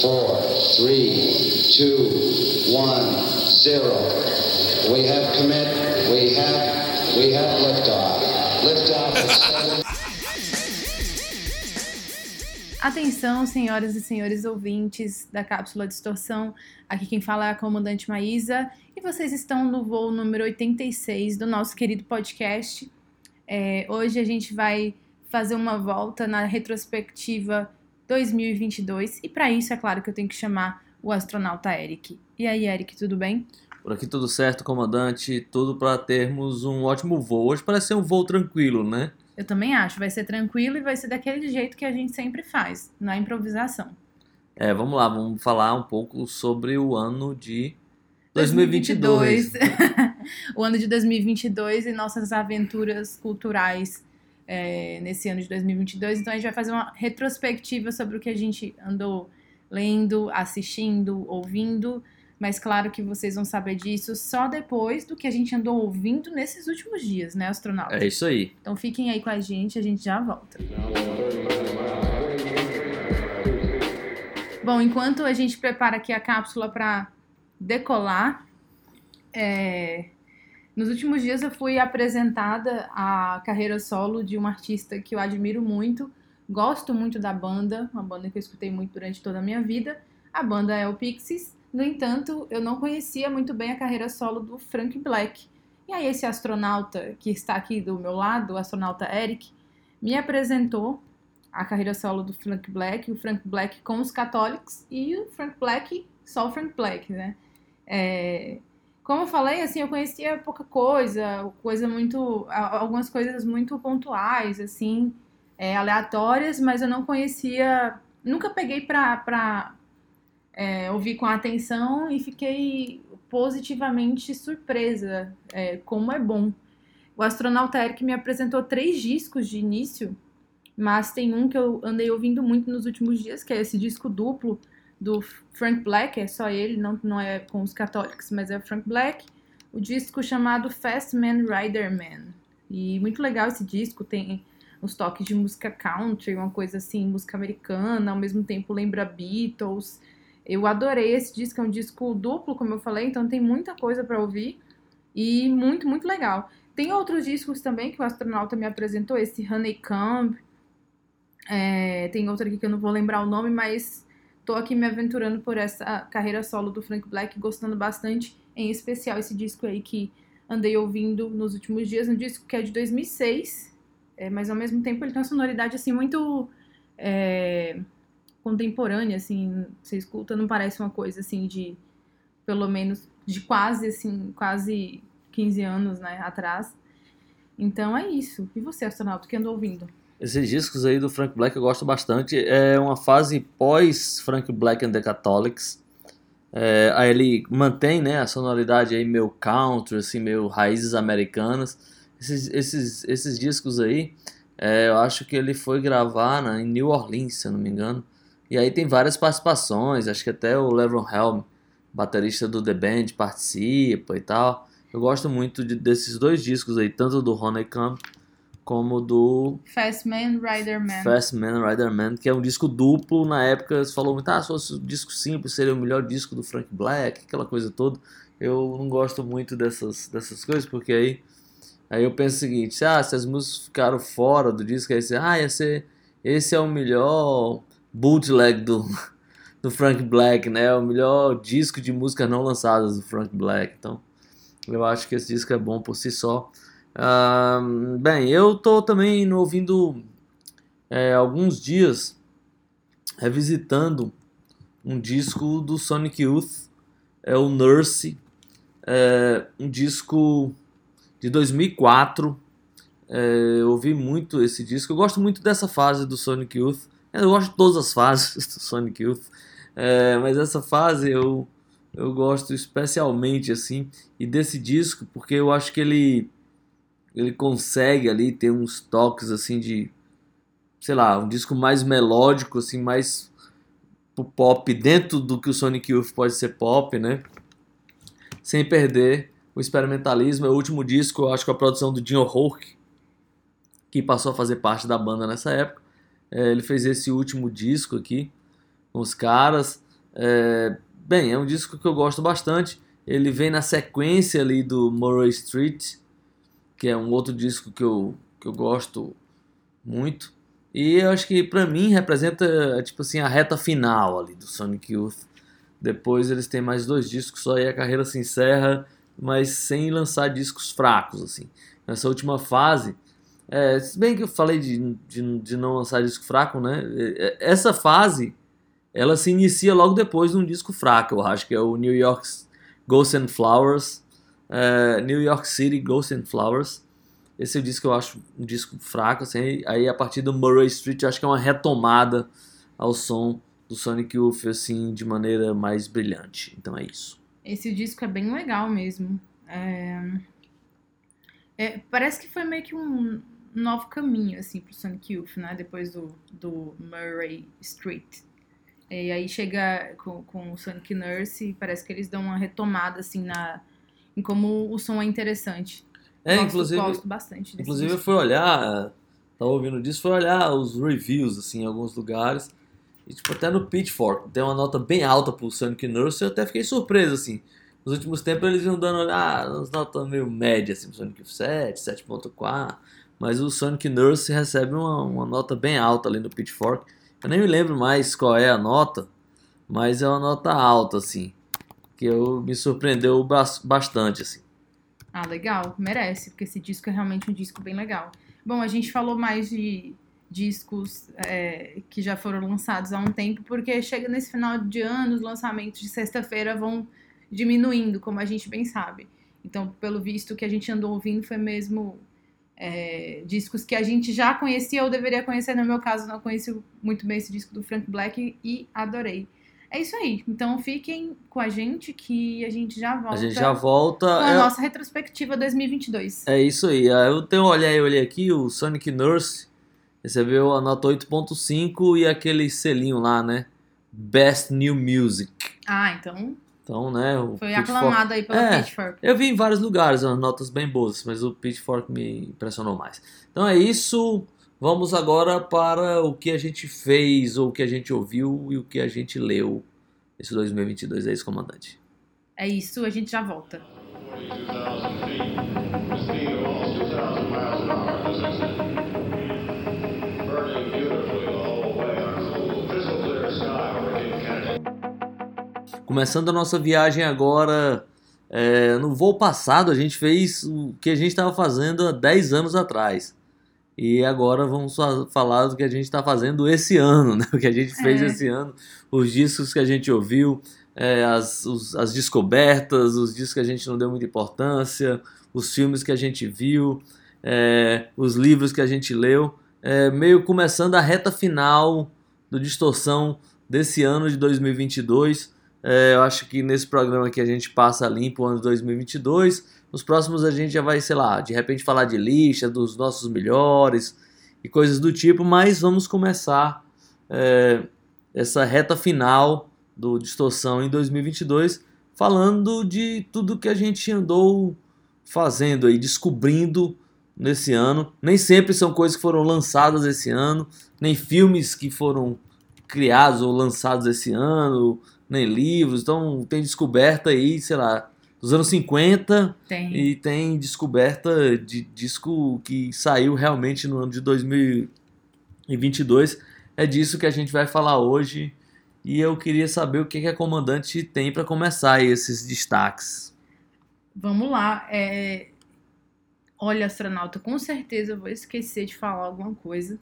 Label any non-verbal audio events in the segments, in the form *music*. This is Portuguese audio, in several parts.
four, three, two, one, zero. We have commit. We have. We have liftoff. Liftoff. Atenção, senhoras e senhores ouvintes da Cápsula Distorção. Aqui quem fala é a comandante Maísa e vocês estão no voo número 86 do nosso querido podcast. É, hoje a gente vai fazer uma volta na retrospectiva 2022 e para isso é claro que eu tenho que chamar o astronauta Eric. E aí, Eric, tudo bem? Por aqui tudo certo, comandante. Tudo para termos um ótimo voo. Hoje parece ser um voo tranquilo, né? Eu também acho, vai ser tranquilo e vai ser daquele jeito que a gente sempre faz, na improvisação. É, vamos lá, vamos falar um pouco sobre o ano de 2022. *laughs* o ano de 2022 e nossas aventuras culturais é, nesse ano de 2022. Então a gente vai fazer uma retrospectiva sobre o que a gente andou lendo, assistindo, ouvindo. Mas claro que vocês vão saber disso só depois do que a gente andou ouvindo nesses últimos dias, né, astronauta? É isso aí. Então fiquem aí com a gente, a gente já volta. Bom, enquanto a gente prepara aqui a cápsula para decolar, é, nos últimos dias eu fui apresentada a carreira solo de uma artista que eu admiro muito, gosto muito da banda, uma banda que eu escutei muito durante toda a minha vida. A banda é o Pixies. No entanto, eu não conhecia muito bem a carreira solo do Frank Black. E aí esse astronauta que está aqui do meu lado, o astronauta Eric, me apresentou a carreira solo do Frank Black, o Frank Black com os católicos e o Frank Black só o Frank Black, né? É, como eu falei, assim, eu conhecia pouca coisa, coisa muito, algumas coisas muito pontuais, assim, é, aleatórias, mas eu não conhecia, nunca peguei pra, pra é, ouvir com atenção e fiquei positivamente surpresa é, como é bom. O astronauta Eric me apresentou três discos de início, mas tem um que eu andei ouvindo muito nos últimos dias, que é esse disco duplo do Frank Black, é só ele, não, não é com os católicos, mas é o Frank Black, o disco chamado Fast Man Rider Man. E muito legal esse disco, tem os toques de música country, uma coisa assim, música americana, ao mesmo tempo lembra Beatles. Eu adorei esse disco, é um disco duplo, como eu falei, então tem muita coisa para ouvir e muito, muito legal. Tem outros discos também que o astronauta me apresentou, esse Honeycomb, é, tem outro aqui que eu não vou lembrar o nome, mas tô aqui me aventurando por essa carreira solo do Frank Black, gostando bastante, em especial esse disco aí que andei ouvindo nos últimos dias, um disco que é de 2006, é, mas ao mesmo tempo ele tem uma sonoridade assim muito é, contemporânea, assim, você escuta, não parece uma coisa assim de pelo menos de quase assim, quase 15 anos, né, atrás. Então é isso. E você, astronauta, que andou ouvindo? Esses discos aí do Frank Black eu gosto bastante. É uma fase pós Frank Black and the Catholics. É, aí ele mantém né, a sonoridade aí meio country, assim, meio raízes americanas. Esses, esses, esses discos aí, é, eu acho que ele foi gravar né, em New Orleans, se eu não me engano. E aí tem várias participações, acho que até o Levron Helm, baterista do The Band, participa e tal. Eu gosto muito de, desses dois discos aí, tanto do Honeycomb como do Fast Man Rider Man. Fast Man Rider Man, que é um disco duplo. Na época se falou muito, ah, se fosse um disco simples seria o melhor disco do Frank Black, aquela coisa toda. Eu não gosto muito dessas, dessas coisas, porque aí, aí eu penso o seguinte, ah, se as músicas ficaram fora do disco, aí você, ah, ia ser, esse é o melhor bootleg do, do Frank Black, né? O melhor disco de músicas não lançadas do Frank Black. Então, eu acho que esse disco é bom por si só. Uh, bem, eu tô também ouvindo é, alguns dias revisitando um disco do Sonic Youth, é o Nurse, é um disco de 2004. É, eu ouvi muito esse disco. Eu gosto muito dessa fase do Sonic Youth. Eu gosto de todas as fases *laughs* do Sonic Youth, é, mas essa fase eu eu gosto especialmente assim e desse disco porque eu acho que ele ele consegue ali ter uns toques assim de sei lá um disco mais melódico assim mais pro pop dentro do que o Sonic Youth pode ser pop né? Sem perder o experimentalismo. É o último disco eu acho que a produção do Jim O'Rourke que passou a fazer parte da banda nessa época. É, ele fez esse último disco aqui com os caras. É, bem, é um disco que eu gosto bastante. Ele vem na sequência ali do Murray Street, que é um outro disco que eu, que eu gosto muito. E eu acho que para mim representa tipo assim a reta final ali do Sonic Youth. Depois eles têm mais dois discos só e a carreira se encerra, mas sem lançar discos fracos assim. Nessa última fase, é, se bem que eu falei de, de, de, não lançar disco fraco, né? É, é, essa fase ela se inicia logo depois de um disco fraco, eu acho que é o New York Ghosts and Flowers, é, New York City Ghosts and Flowers. Esse é o disco que eu acho um disco fraco, assim, aí a partir do Murray Street eu acho que é uma retomada ao som do Sonic Youth, assim, de maneira mais brilhante. Então é isso. Esse disco é bem legal mesmo. É... É, parece que foi meio que um novo caminho, assim, pro Sonic Youth, né? Depois do, do Murray Street. E aí chega com, com o Sonic Nurse e parece que eles dão uma retomada, assim, na, em como o som é interessante. É, gosto, inclusive. Gosto bastante desse Inclusive, eu disco. fui olhar, tava ouvindo disso, fui olhar os reviews, assim, em alguns lugares. E, tipo, até no Pitchfork tem uma nota bem alta pro Sonic Nurse. Eu até fiquei surpreso, assim. Nos últimos tempos eles iam dando ah, umas notas meio médias, assim, Sonic 7, 7.4. Mas o Sonic Nurse recebe uma, uma nota bem alta ali no Pitchfork. Eu nem me lembro mais qual é a nota, mas é uma nota alta, assim. Que eu, me surpreendeu bas- bastante, assim. Ah, legal, merece, porque esse disco é realmente um disco bem legal. Bom, a gente falou mais de discos é, que já foram lançados há um tempo, porque chega nesse final de ano, os lançamentos de sexta-feira vão diminuindo, como a gente bem sabe. Então, pelo visto, o que a gente andou ouvindo foi mesmo é, discos que a gente já conhecia ou deveria conhecer. No meu caso, não conheci muito bem esse disco do Frank Black e adorei. É isso aí. Então, fiquem com a gente que a gente já volta A gente já volta. com a é- nossa retrospectiva 2022. É isso aí. Ah, Eu tenho olhei, eu olhei aqui, o Sonic Nurse recebeu a nota 8.5 e aquele selinho lá, né? Best New Music. Ah, então Então, né? Foi Pitchfork- aclamado aí pelo É. Pitchfork. Eu vi em vários lugares umas notas bem boas, mas o Pitchfork me impressionou mais. Então é isso. Vamos agora para o que a gente fez, ou o que a gente ouviu e o que a gente leu esse 2022. É isso, comandante. É isso, a gente já volta. 42,000 feet. The speed of almost 2,000 miles an hour. This is burning beautifully the whole way on a cool, crystal clear sky over Cape Kennedy. Começando a nossa viagem agora. é, no voo passado, a gente fez o que a gente estava fazendo há 10 anos atrás. E agora vamos fa- falar do que a gente está fazendo esse ano, *laughs* né? O que a gente fez É. esse ano, os discos que a gente ouviu, é, as, os- as descobertas, os discos que a gente não deu muita importância, os filmes que a gente viu, é, os livros que a gente leu. É, meio começando a reta final do Distorção desse ano de 2022. É, eu acho que nesse programa aqui a gente passa limpo o ano de 2022. Nos próximos a gente já vai, sei lá, de repente falar de lista, dos nossos melhores e coisas do tipo, mas vamos começar é, essa reta final do Distorção em 2022 falando de tudo que a gente andou fazendo aí, descobrindo nesse ano. Nem sempre são coisas que foram lançadas esse ano, nem filmes que foram criados ou lançados esse ano, nem livros. Então tem descoberta aí, sei lá, dos anos 50 Tem. e tem descoberta de disco que saiu realmente no ano de 2022. É disso que a gente vai falar hoje. E eu queria saber o que, que a comandante tem para começar esses destaques. Vamos lá. é, Olha, astronauta, com certeza eu vou esquecer de falar alguma coisa.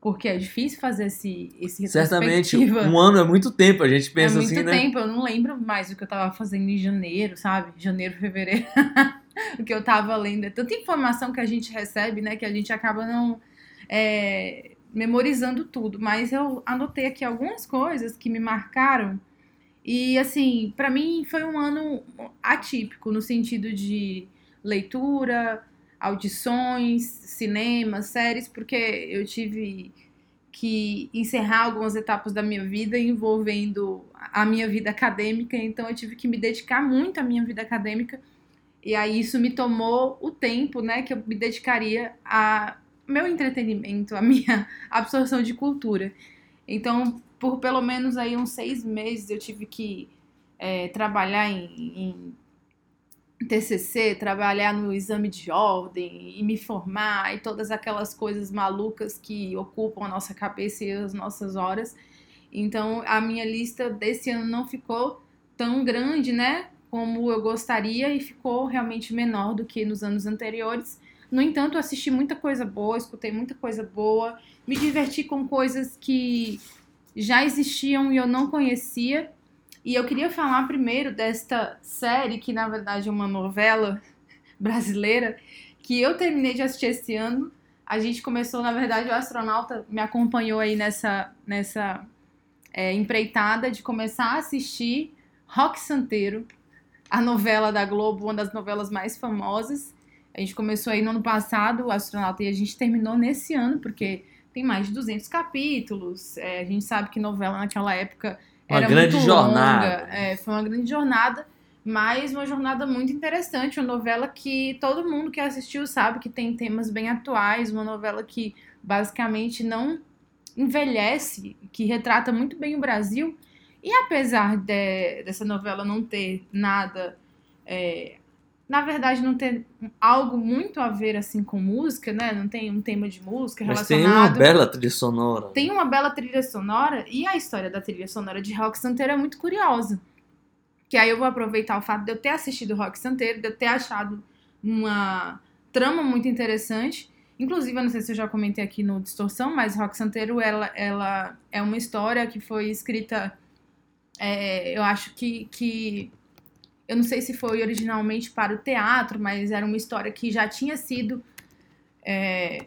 Porque é difícil fazer esse, esse Certamente, um ano é muito tempo, a gente É pensa muito assim, né? tempo, eu não lembro mais o que eu tava fazendo em janeiro, sabe? Janeiro, fevereiro. *laughs* o que eu tava lendo. É tanta informação que a gente recebe, né? Que a gente acaba não é, memorizando tudo. Mas eu anotei aqui algumas coisas que me marcaram. E, assim, pra mim foi um ano atípico, no sentido de leitura, audições, cinema, séries, porque eu tive que encerrar algumas etapas da minha vida envolvendo a minha vida acadêmica, então eu tive que me dedicar muito à minha vida acadêmica. E aí isso me tomou o tempo, né, que eu me dedicaria a meu entretenimento, a minha *laughs* absorção de cultura. Então, por pelo menos aí uns seis meses eu tive que é, trabalhar em, em TCC, trabalhar no exame de ordem e me formar e todas aquelas coisas malucas que ocupam a nossa cabeça e as nossas horas. Então a minha lista desse ano não ficou tão grande, né? Como eu gostaria e ficou realmente menor do que nos anos anteriores. No entanto, assisti muita coisa boa, escutei muita coisa boa, me diverti com coisas que já existiam e eu não conhecia. E eu queria falar primeiro desta série, que na verdade é uma novela *laughs* brasileira, que eu terminei de assistir esse ano. A gente começou, na verdade, o astronauta me acompanhou aí nessa, nessa é, empreitada de começar a assistir Rock Santeiro, a novela da Globo, uma das novelas mais famosas. A gente começou aí no ano passado, o astronauta, e a gente terminou nesse ano, porque tem mais de 200 capítulos. É, a gente sabe que novela naquela época Uma era grande jornada. É, foi uma grande jornada, mas uma jornada muito interessante. Uma novela que todo mundo que assistiu sabe que tem temas bem atuais. Uma novela que basicamente não envelhece, que retrata muito bem o Brasil. E apesar de- dessa novela não ter nada. é, na verdade, não ter algo muito a ver assim com música, né? Não tem um tema de música Mas tem relacionado. uma bela trilha sonora. Tem uma bela trilha sonora e a história da trilha sonora de Rock Santeiro é muito curiosa. Que aí eu vou aproveitar o fato de eu ter assistido Rock Santeiro, de eu ter achado uma trama muito interessante. Inclusive, eu não sei se eu já comentei aqui no Distorção, mas Rock Santeiro ela, ela é uma história que foi escrita, é, eu acho que, que. Eu não sei se foi originalmente para o teatro, mas era uma história que já tinha sido é,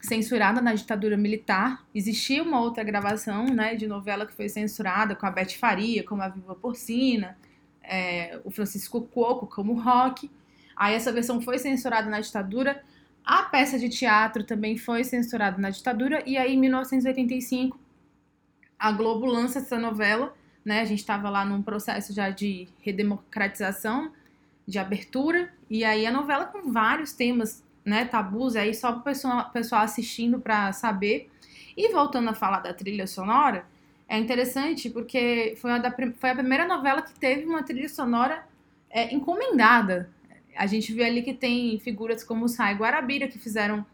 censurada na ditadura militar. Existia uma outra gravação né, de novela que foi censurada com a Beth Faria, como a Viva Porcina, é, o Francisco Coco como Rock. Aí essa versão foi censurada na ditadura. A peça de teatro também foi censurada na ditadura. E aí, em 1985, a Globo lança essa novela. Né? A gente estava lá num processo já de redemocratização, de abertura. E aí a novela com vários temas né, tabus aí só para o pessoal, pessoal assistindo para saber. E voltando a falar da trilha sonora, é interessante porque foi a, da, foi a primeira novela que teve uma trilha sonora é, encomendada. A gente vê ali que tem figuras como o Sai Guarabira que fizeram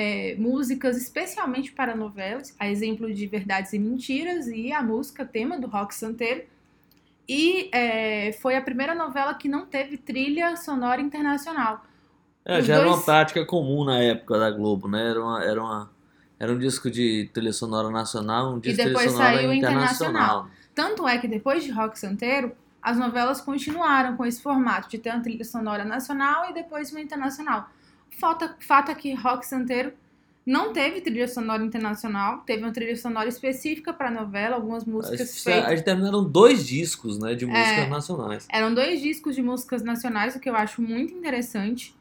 é, músicas especialmente para novelas, a exemplo de Verdades e Mentiras e a música tema do Rock Santeiro. E é, foi a primeira novela que não teve trilha sonora internacional. É, Os já era dois- uma prática comum na época da Globo, né? Era, uma, era, uma, era um disco de trilha sonora nacional, um disco de trilha sonora saiu o internacional. Tanto é que depois de Rock Santeiro, as novelas continuaram com esse formato de ter uma trilha sonora nacional e depois uma internacional. Fato, fato é que Rock Santeiro não teve trilha sonora internacional, teve uma trilha sonora específica para a novela, algumas músicas feitas. eles terminaram dois discos né, de músicas É. nacionais. Eram dois discos de músicas nacionais, o que eu acho muito interessante.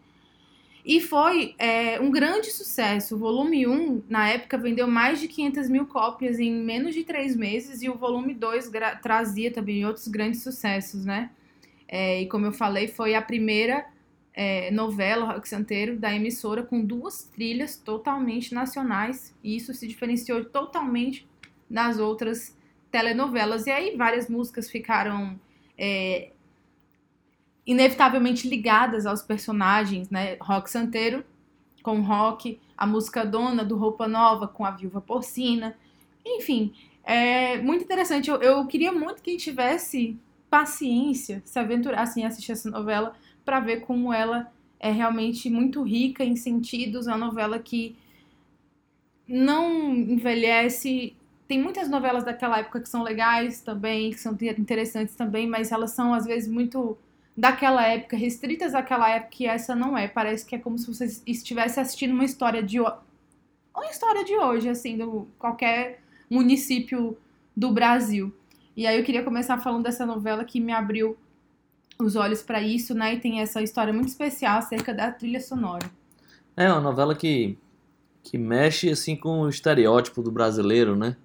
E foi é, um grande sucesso. O volume 1, na época, vendeu mais de 500 mil cópias em menos de três meses. E o volume 2 gra- trazia também outros grandes sucessos, né? É, e como eu falei, foi a primeira é, novela Rock Santeiro da emissora com duas trilhas totalmente nacionais. E isso se diferenciou totalmente das outras telenovelas. E aí várias músicas ficaram é, inevitavelmente ligadas aos personagens, né? Rock Santeiro com Rock, a música Dona do Roupa Nova com a Viúva Porcina. Enfim, é muito interessante. Eu, eu queria muito que tivesse paciência, se aventurasse em assistir essa novela para ver como ela é realmente muito rica em sentidos, uma novela que não envelhece. Tem muitas novelas daquela época que são legais também, que são interessantes também, mas elas são às vezes muito daquela época, restritas àquela época, e essa não é. Parece que é como se você estivesse assistindo uma história de uma história de hoje, assim, do qualquer município do Brasil. E aí eu queria começar falando dessa novela que me abriu os olhos para isso, né? E tem essa história muito especial acerca da trilha sonora. É uma novela que, que mexe assim com o estereótipo do brasileiro, né?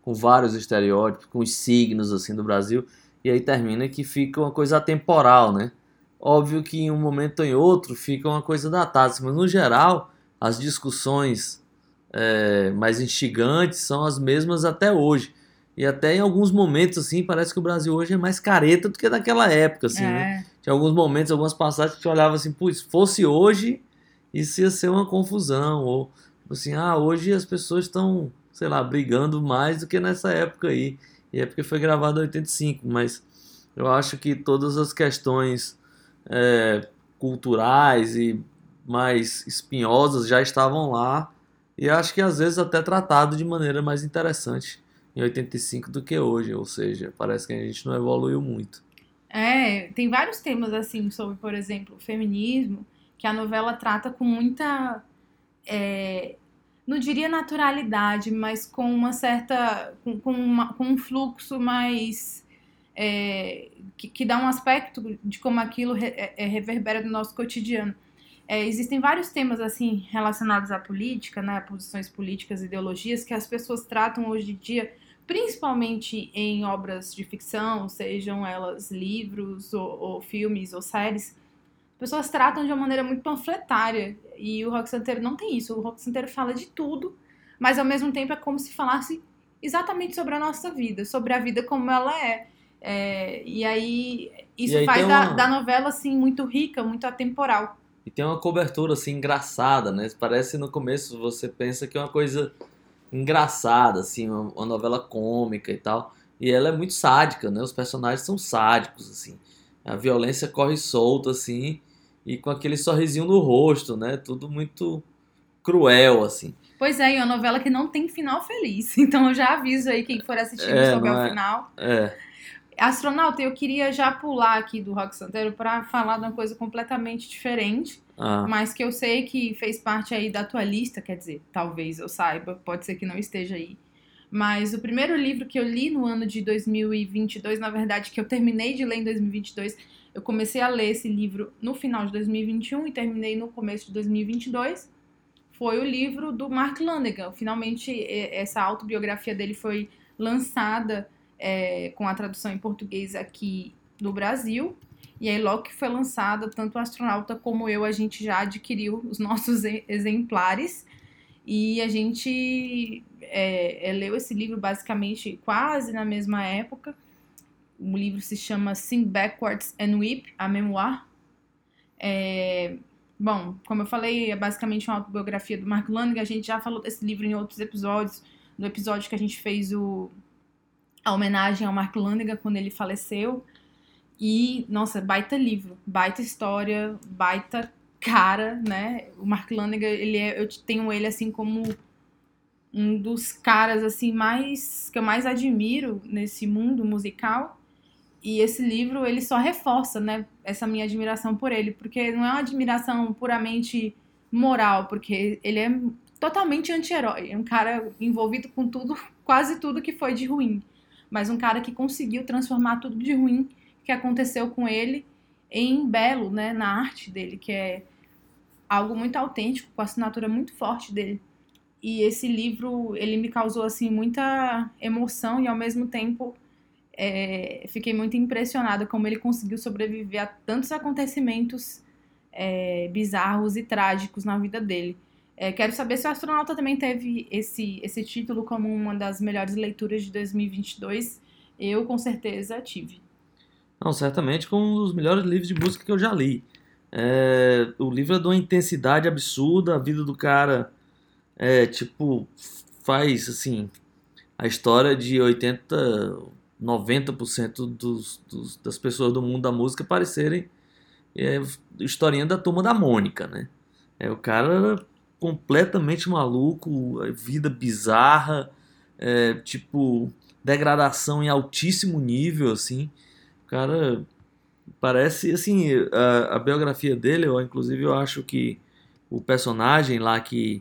Com vários estereótipos, com os signos assim do Brasil. E aí termina que fica uma coisa atemporal, né? Óbvio que em um momento ou em outro fica uma coisa datada, mas no geral as discussões é, mais instigantes são as mesmas até hoje. E até em alguns momentos, assim, parece que o Brasil hoje é mais careta do que naquela época, assim, né? É. Tinha alguns momentos, algumas passagens que você olhava assim, se fosse hoje, isso ia ser uma confusão. Ou assim, ah, hoje as pessoas estão, sei lá, brigando mais do que nessa época aí. E é porque foi gravado em 85, mas eu acho que todas as questões é, culturais e mais espinhosas já estavam lá. E acho que às vezes até tratado de maneira mais interessante em 85 do que hoje. Ou seja, parece que a gente não evoluiu muito. É, tem vários temas assim sobre, por exemplo, feminismo, que a novela trata com muita, é, não diria naturalidade, mas com uma certa, com, com, uma- com um fluxo mais é, que, que dá um aspecto de como aquilo re- é- é, reverbera no nosso cotidiano. É, existem vários temas assim relacionados à política, né, posições políticas, ideologias que as pessoas tratam hoje em dia principalmente em obras de ficção, sejam elas livros ou, ou filmes ou séries, as pessoas tratam de uma maneira muito panfletária. E o rock santeiro não tem isso. O rock santeiro fala de tudo, mas ao mesmo tempo é como se falasse exatamente sobre a nossa vida, sobre a vida como ela é. É, e aí isso E aí faz da, uma- da novela assim muito rica, muito atemporal. E tem uma cobertura assim engraçada, né? Parece no começo você pensa que é uma coisa engraçada, assim, uma, uma novela cômica e tal. E ela é muito sádica, né? Os personagens são sádicos, assim. A violência corre solta, assim, e com aquele sorrisinho no rosto, né? Tudo muito cruel, assim. Pois é, e é uma novela que não tem final feliz. *laughs* Então eu já aviso aí quem for assistindo É, sobre não o é? final. É, Astronauta, eu queria já pular aqui do Rock Santeiro para falar de uma coisa completamente diferente, ah, mas que eu sei que fez parte aí da tua lista, quer dizer, talvez eu saiba, pode ser que não esteja aí. Mas o primeiro livro que eu li no ano de 2022, na verdade, que eu terminei de ler em 2022, eu comecei a ler esse livro no final de 2021 e terminei no começo de 2022, foi o livro do Mark Lanegan. Finalmente, essa autobiografia dele foi lançada é, com a tradução em português aqui no Brasil. E aí, logo que foi lançada, tanto o astronauta como eu, a gente já adquiriu os nossos exemplares. E a gente é, é, leu esse livro basicamente quase na mesma época. O livro se chama Sing Backwards and Weep, a memoir. É, bom, como eu falei, é basicamente uma autobiografia do Mark Lanegan. A gente já falou desse livro em outros episódios. No episódio que a gente fez o, a homenagem ao Mark Lanegan quando ele faleceu. E, nossa, baita livro, baita história, baita cara, né? O Mark Lanegan, ele é, eu tenho ele assim como um dos caras assim mais que eu mais admiro nesse mundo musical. E esse livro, ele só reforça, né, essa minha admiração por ele, porque não é uma admiração puramente moral, porque ele é totalmente anti-herói, é um cara envolvido com tudo, *laughs* quase tudo que foi de ruim, mas um cara que conseguiu transformar tudo de ruim que aconteceu com ele em belo, né, na arte dele, que é algo muito autêntico, com a assinatura muito forte dele. E esse livro, ele me causou assim muita emoção e ao mesmo tempo é, fiquei muito impressionada como ele conseguiu sobreviver a tantos acontecimentos é, bizarros e trágicos na vida dele. É, quero saber se o astronauta também teve esse, esse título como uma das melhores leituras de 2022. Eu, com certeza, tive. Não, certamente com um dos melhores livros de música que eu já li. É, o livro é de uma intensidade absurda, a vida do cara é tipo faz assim a história de 80, 90% dos, dos, das pessoas do mundo da música parecerem é, historinha da turma da Mônica, né? É, o cara completamente maluco, vida bizarra, é, tipo degradação em altíssimo nível, assim. O cara parece, assim, a, a biografia dele, eu, inclusive eu acho que o personagem lá que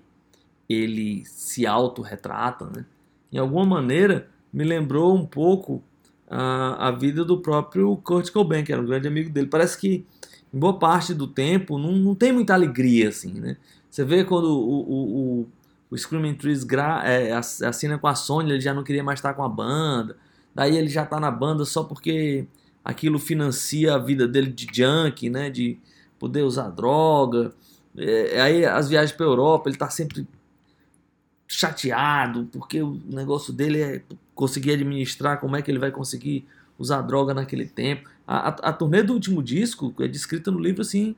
ele se autorretrata, né? Em alguma maneira me lembrou um pouco a, a vida do próprio Kurt Cobain, que era um grande amigo dele. Parece que em boa parte do tempo não, não tem muita alegria, assim, né? Você vê quando o, o, o, o Screaming Trees gra, é, assina com a Sony, ele já não queria mais estar com a banda. Daí ele já tá na banda só porque aquilo financia a vida dele de junk, né? De poder usar droga. É, aí as viagens para Europa, ele tá sempre chateado porque o negócio dele é conseguir administrar, como é que ele vai conseguir usar droga naquele tempo. A, a, a turnê do último disco é descrita no livro assim,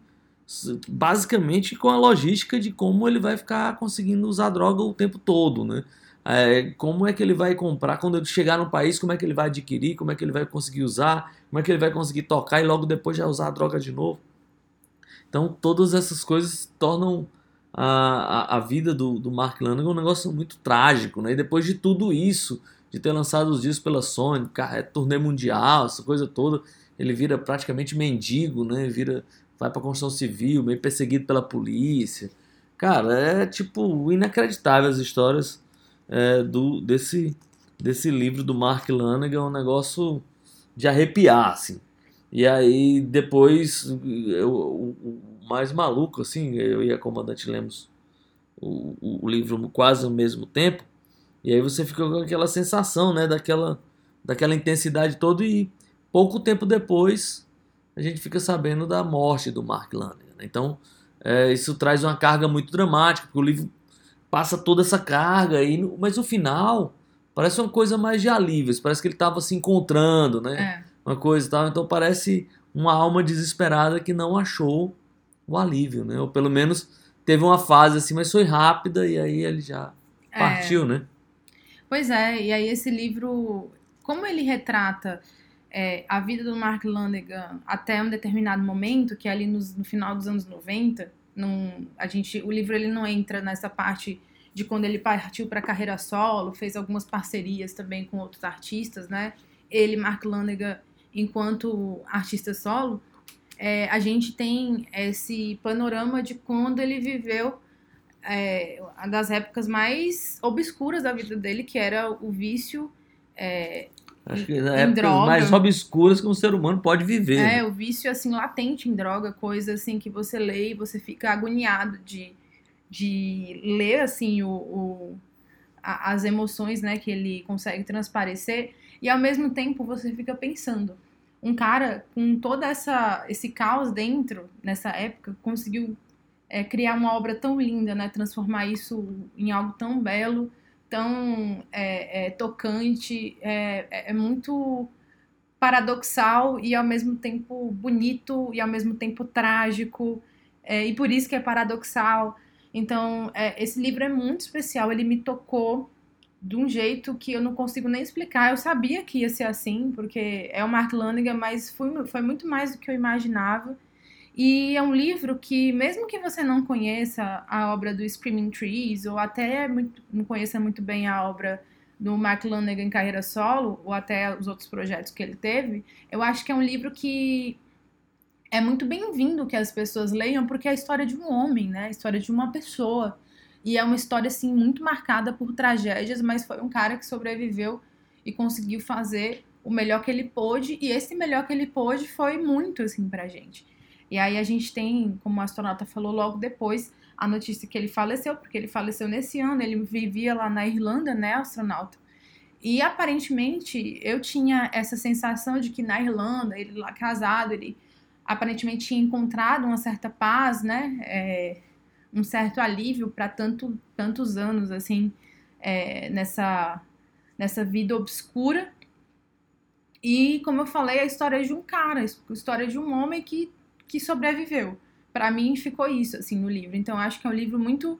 basicamente com a logística de como ele vai ficar conseguindo usar droga o tempo todo, né? É, como é que ele vai comprar quando ele chegar no país, como é que ele vai adquirir, como é que ele vai conseguir usar, como é que ele vai conseguir tocar e logo depois já usar a droga de novo. Então todas essas coisas tornam a, a, a vida do, do Mark Lanigan um negócio muito trágico, né? E depois de tudo isso, de ter lançado os discos pela Sony, é turnê mundial, essa coisa toda, ele vira praticamente mendigo, né? Vira, vai pra construção civil, meio perseguido pela polícia. Cara, é tipo inacreditável as histórias é, do desse desse livro do Mark Lanigan, é um negócio de arrepiar, assim. E aí depois eu, o, o mais maluco, assim, eu e a comandante lemos o, o livro quase ao mesmo tempo. E aí você fica com aquela sensação, né, daquela, daquela intensidade toda e pouco tempo depois a gente fica sabendo da morte do Mark Lanigan. né? Então é, isso traz uma carga muito dramática, porque o livro passa toda essa carga, e no- mas o final parece uma coisa mais de alívio, parece que ele estava se encontrando, né? É. uma coisa e tal. Então parece uma alma desesperada que não achou o alívio, né? Ou pelo menos teve uma fase assim, mas foi rápida e aí ele já É. partiu, né? Pois é, e aí esse livro, como ele retrata é, a vida do Mark Lanegan até um determinado momento, que é ali nos- no final dos anos 90, não, a gente, o livro ele não entra nessa parte de quando ele partiu para a carreira solo, fez algumas parcerias também com outros artistas, né? Ele, Mark Lanegan, enquanto artista solo, é, a gente tem esse panorama de quando ele viveu é, das épocas mais obscuras da vida dele, que era o vício, é, Acho que na épocas droga. mais obscuras que um ser humano pode viver. é, né? o vício assim latente em droga, coisa assim que você lê e você fica agoniado de, de ler assim o, o- a- as emoções, né, que ele consegue transparecer e ao mesmo tempo você fica pensando, um cara com toda essa esse caos dentro nessa época conseguiu é, criar uma obra tão linda, né, transformar isso em algo tão belo, tão é, é, tocante, é, é- é muito paradoxal e ao mesmo tempo bonito e ao mesmo tempo trágico é, e por isso que é paradoxal. Então é, esse livro é muito especial. Ele me tocou de um jeito que eu não consigo nem explicar. Eu sabia que ia ser assim porque é o Mark Lanigan mas foi, foi muito mais do que eu imaginava e é um livro que mesmo que você não conheça a obra do Screaming Trees ou até muito, não conheça muito bem a obra do Mark Lanigan em carreira solo, ou até os outros projetos que ele teve, eu acho que é um livro que é muito bem-vindo que as pessoas leiam, porque é a história de um homem, né? A história de uma pessoa. E é uma história, assim, muito marcada por tragédias, mas foi um cara que sobreviveu e conseguiu fazer o melhor que ele pôde, e esse melhor que ele pôde foi muito, assim, pra gente. E aí a gente tem, como a astronauta falou logo depois, a notícia que ele faleceu, porque ele faleceu nesse ano, ele vivia lá na Irlanda, né, astronauta. E aparentemente eu tinha essa sensação de que na Irlanda, ele lá casado, ele aparentemente tinha encontrado uma certa paz, né, é, um certo alívio para tanto, tantos anos assim é, nessa nessa vida obscura. E como eu falei, a história de um cara, a história de um homem que que sobreviveu para mim ficou isso assim no livro. Então acho que é um livro muito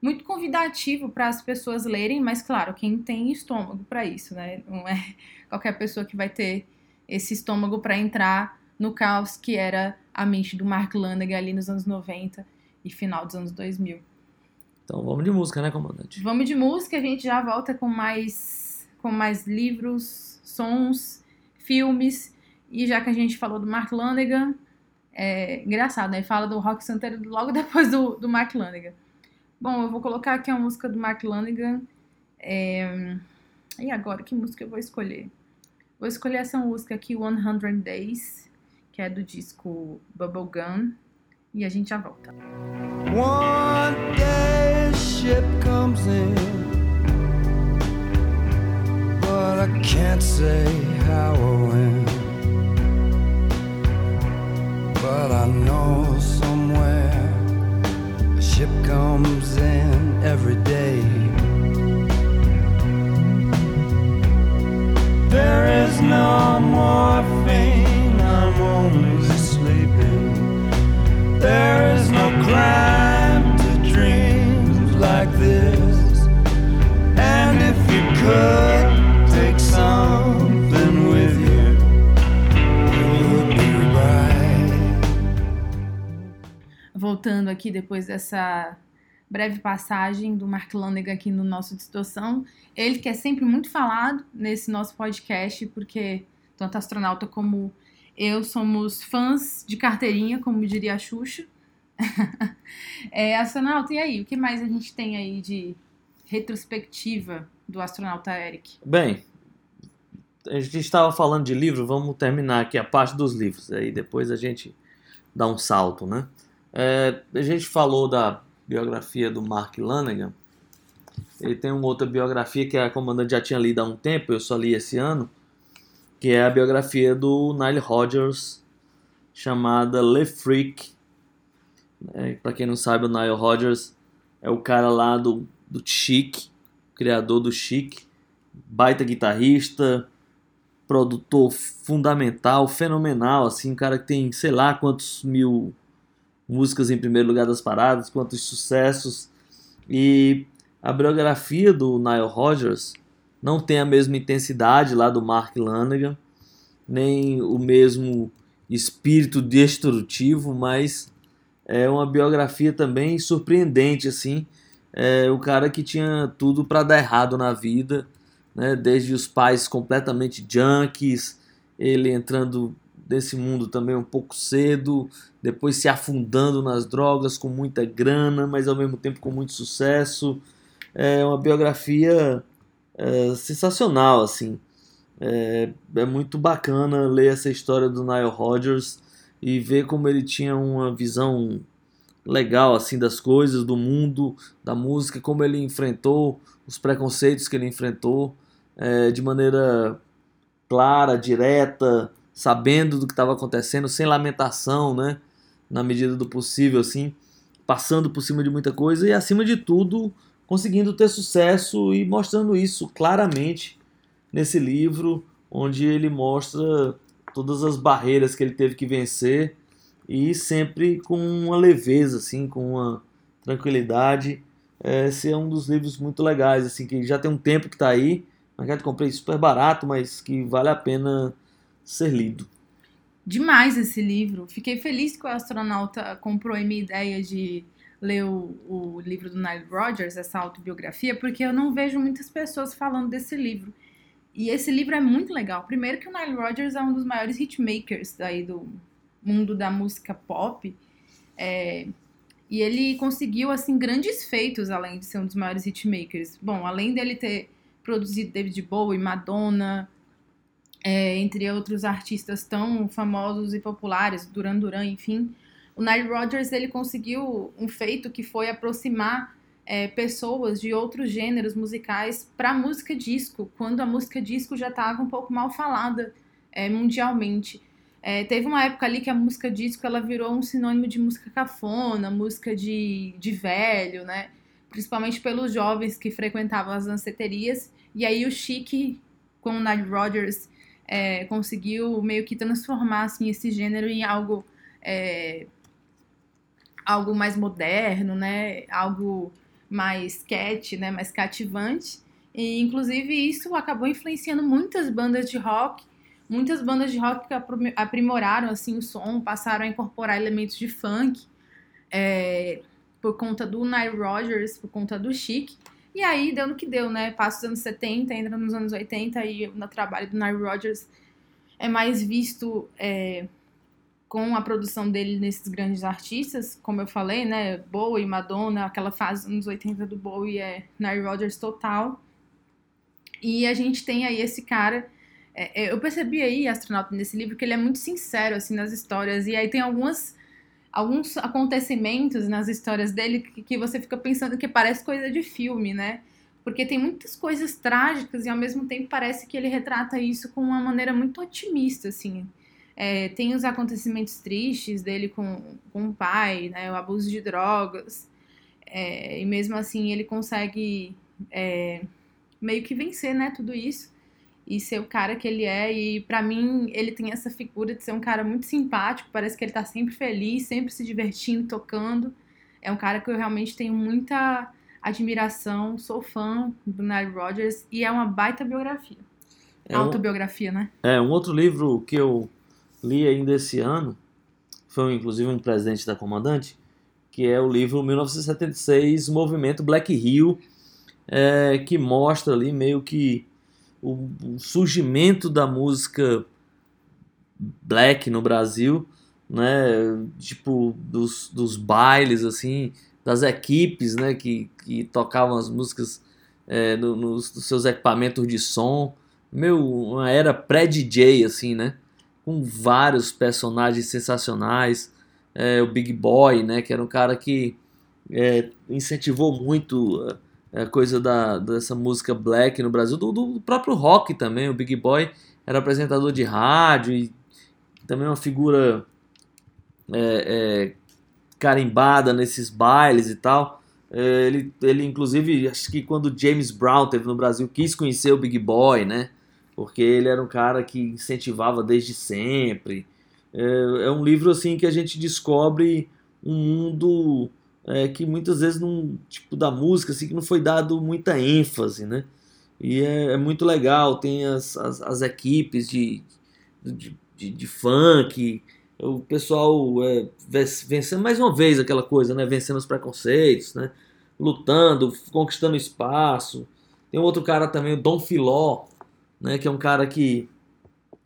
muito convidativo para as pessoas lerem, mas claro, quem tem estômago para isso, né? Não é *laughs* qualquer pessoa que vai ter esse estômago para entrar no caos que era a mente do Mark Lanigan ali nos anos 90 e final dos anos 2000. Então vamos de música, né, comandante? Vamos de música, a gente já volta com mais com mais livros, sons, filmes e já que a gente falou do Mark Lanigan, é engraçado, né? Fala do Rock Santeiro logo *laughs* depois do, do Mark Lanigan. Bom, eu vou colocar aqui a música do Mark Lanigan. É... E agora, que música eu vou escolher? Vou escolher essa música aqui, 100 Days, que é do disco Bubblegum. E a gente já volta. One day ship comes in, but I can't say how or when. But I know somewhere a ship comes in every day. There is no morphine, I'm only sleeping. There is no crime to dreams like this. Aqui depois dessa breve passagem do Mark Lanegan aqui no nosso Distorção. Ele que é sempre muito falado nesse nosso podcast, porque tanto astronauta como eu somos fãs de carteirinha, como diria a Xuxa. *laughs* é, astronauta, e aí? O que mais a gente tem aí de retrospectiva do astronauta Eric? Bem, a gente estava falando de livro, vamos terminar aqui a parte dos livros, aí depois a gente dá um salto, né? É, a gente falou da biografia do Mark Lanegan, ele tem uma outra biografia que a comandante já tinha lido há um tempo, eu só li esse ano, que é a biografia do Nile Rodgers, chamada Le Freak. É, Para quem não sabe, o Nile Rodgers é o cara lá do, do Chic, criador do Chic, baita guitarrista, produtor fundamental, fenomenal, assim, um cara que tem sei lá quantos mil músicas em primeiro lugar das paradas, quantos sucessos. E a biografia do Nile Rodgers não tem a mesma intensidade lá do Mark Lanegan, nem o mesmo espírito destrutivo, mas é uma biografia também surpreendente assim. É o cara que tinha tudo para dar errado na vida, né? Desde os pais completamente junkies, ele entrando nesse mundo também um pouco cedo, depois se afundando nas drogas com muita grana, mas ao mesmo tempo com muito sucesso. É uma biografia é, sensacional, assim. É, é muito bacana ler essa história do Nile Rodgers e ver como ele tinha uma visão legal assim das coisas, do mundo, da música, como ele enfrentou os preconceitos que ele enfrentou é, de maneira clara, direta, sabendo do que estava acontecendo, sem lamentação, né? Na medida do possível, assim, passando por cima de muita coisa e acima de tudo conseguindo ter sucesso e mostrando isso claramente nesse livro, onde ele mostra todas as barreiras que ele teve que vencer e sempre com uma leveza, assim, com uma tranquilidade. Esse é um dos livros muito legais, assim, que já tem um tempo que está aí, mas já comprei super barato, mas que vale a pena ser lido. Demais esse livro. Fiquei feliz que o astronauta comprou a minha ideia de ler o, o livro do Nile Rodgers, essa autobiografia, porque eu não vejo muitas pessoas falando desse livro. E esse livro é muito legal. Primeiro que o Nile Rodgers é um dos maiores hitmakers aí do mundo da música pop. É, e ele conseguiu, assim, grandes feitos, além de ser um dos maiores hitmakers. Bom, além dele ter produzido David Bowie, Madonna, é, entre outros artistas tão famosos e populares, Duran Duran, enfim o Nile Rodgers ele conseguiu um feito que foi aproximar é, pessoas de outros gêneros musicais para música disco, quando a música disco já estava um pouco mal falada é, mundialmente. É, teve uma época ali que a música disco ela virou um sinônimo de música cafona, música de, de velho, né? Principalmente pelos jovens que frequentavam as danceterias. E aí o Chic, com o Nile Rodgers, é, conseguiu meio que transformar assim, esse gênero em algo é, algo mais moderno, né? Algo mais cat, né? Mais cativante. E, inclusive, isso acabou influenciando muitas bandas de rock. Muitas bandas de rock que aprimoraram assim o som, passaram a incorporar elementos de funk é, por conta do Nile Rodgers, por conta do Chic. E aí deu no que deu, né? Passa os anos 70, entra nos anos 80 e no trabalho do Nile Rodgers é mais visto é, com a produção dele nesses grandes artistas, como eu falei, né, Bowie, Madonna, aquela fase dos anos 80 do Bowie é Nile Rodgers total. E a gente tem aí esse cara, é, é, eu percebi aí, astronauta, nesse livro, que ele é muito sincero, assim, nas histórias, e aí tem algumas, alguns acontecimentos nas histórias dele que, que você fica pensando que parece coisa de filme, né, porque tem muitas coisas trágicas e ao mesmo tempo parece que ele retrata isso com uma maneira muito otimista, assim, é, tem os acontecimentos tristes dele com, com o pai, né, o abuso de drogas, é, e mesmo assim ele consegue é, meio que vencer, né, tudo isso e ser o cara que ele é. E para mim ele tem essa figura de ser um cara muito simpático, parece que ele tá sempre feliz, sempre se divertindo, tocando. É um cara que eu realmente tenho muita admiração, sou fã do Nile Rodgers e é uma baita biografia. É um, Autobiografia, né? É, um outro livro que eu li ainda esse ano, foi inclusive um presente da comandante, que é o livro 1976, Movimento Black Hill, é, que mostra ali meio que o, o surgimento da música black no Brasil, né? Tipo, dos, dos bailes, assim, das equipes, né? Que, que tocavam as músicas é, no- nos, nos seus equipamentos de som. Meu, uma era pré-DJ, assim, né? Com vários personagens sensacionais. É, o Big Boy, né? Que era um cara que é, incentivou muito a coisa da, dessa música black no Brasil, do, do próprio rock também. O Big Boy era apresentador de rádio e também uma figura é, é, carimbada nesses bailes e tal. É, ele, ele, inclusive, acho que quando James Brown teve no Brasil, quis conhecer o Big Boy, né? Porque ele era um cara que incentivava desde sempre. É, é um livro assim que a gente descobre um mundo é, que muitas vezes não, tipo, da música, assim, que não foi dado muita ênfase, né? E é, é muito legal, tem as, as, as equipes de, de, de, de funk, o pessoal é, ven- vencendo mais uma vez aquela coisa, né? Vencendo os preconceitos, né? Lutando, conquistando espaço. Tem outro cara também, o Dom Filó, né? Que é um cara que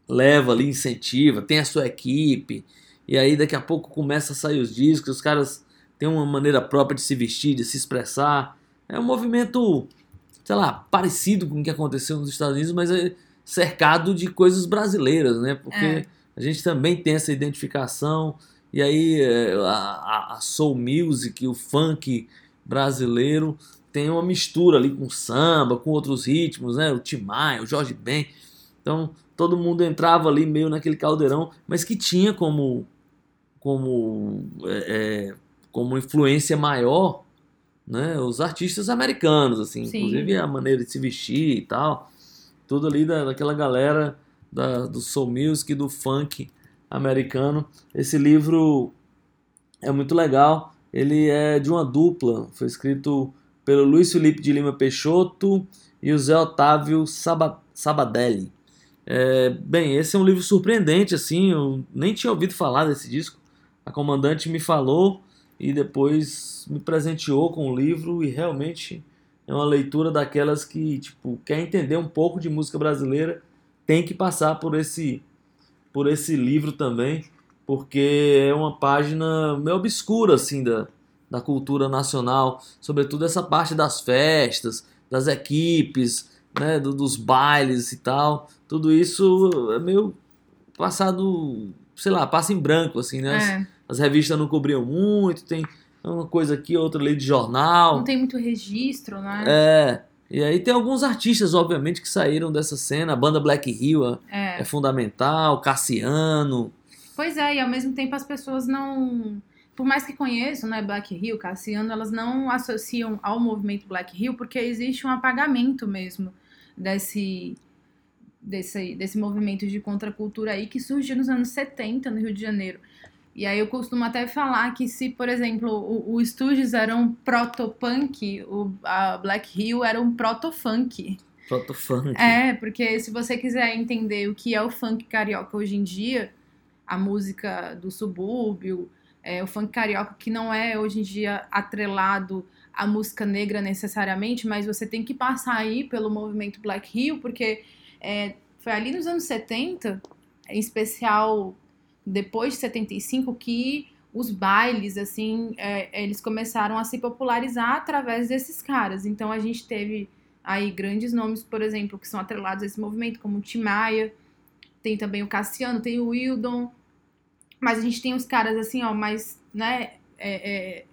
leva ali, incentiva, tem a sua equipe, e aí daqui a pouco começa a sair os discos, os caras têm uma maneira própria de se vestir, de se expressar. É um movimento, sei lá, parecido com o que aconteceu nos Estados Unidos, mas é cercado de coisas brasileiras, né? Porque É. a gente também tem essa identificação, e aí é, a, a- soul music, o funk brasileiro tem uma mistura ali com samba, com outros ritmos, né? O Tim Maia, o Jorge Ben. Então, todo mundo entrava ali meio naquele caldeirão, mas que tinha como como é, é, como influência maior, né? Os artistas americanos, assim, Sim. inclusive a maneira de se vestir e tal, tudo ali da, daquela galera da, do soul music, do funk americano. Esse livro é muito legal. Ele é de uma dupla, foi escrito pelo Luiz Felipe de Lima Peixoto e o Zé Otávio Saba- Sabadelli. É, bem, esse é um livro surpreendente, assim, eu nem tinha ouvido falar desse disco. A comandante me falou e depois me presenteou com o livro e realmente é uma leitura daquelas que, tipo, quer entender um pouco de música brasileira, tem que passar por esse por esse livro também, porque é uma página meio obscura assim da, da cultura nacional, sobretudo essa parte das festas, das equipes, né, do- dos bailes e tal. Tudo isso é meio passado, sei lá, passa em branco assim, né? É, as revistas não cobriam muito, tem uma coisa aqui, outra ali de jornal. não tem muito registro, né? É. E aí tem alguns artistas, obviamente, que saíram dessa cena. A banda Black Hill é, É. é fundamental, Cassiano. Pois é, e ao mesmo tempo as pessoas não. Por mais que conheçam, né, Black Hill, Cassiano, elas não associam ao movimento Black Hill porque existe um apagamento mesmo desse, desse, desse movimento de contracultura aí que surgiu nos anos 70 no Rio de Janeiro. E aí eu costumo até falar que se, por exemplo, o, o Stooges era um proto-punk, o a Black Hill era um proto-funk. Protofunk. É, porque se você quiser entender o que é o funk carioca hoje em dia, a música do subúrbio, é, o funk carioca que não é hoje em dia atrelado à música negra necessariamente, mas você tem que passar aí pelo movimento Black Hill, porque é, foi ali nos anos 70, em especial depois de 75, que os bailes, assim, é, eles começaram a se popularizar através desses caras. Então a gente teve aí grandes nomes, por exemplo, que são atrelados a esse movimento, como o Tim Maia, tem também o Cassiano, tem o Wildon, mas a gente tem os caras assim, ó, mais, né, é, é,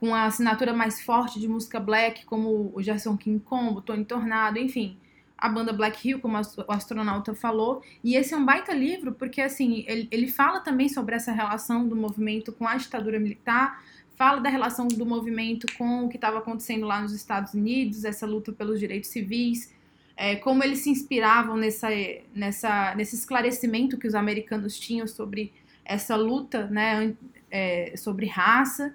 com a assinatura mais forte de música black, como o Gerson King Combo, Tony Tornado, enfim, a banda Black Hill, como o astronauta falou, e esse é um baita livro, porque assim, ele, ele fala também sobre essa relação do movimento com a ditadura militar, fala da relação do movimento com o que estava acontecendo lá nos Estados Unidos, essa luta pelos direitos civis, é, como eles se inspiravam nessa, nessa, nesse esclarecimento que os americanos tinham sobre essa luta, né, é, sobre raça.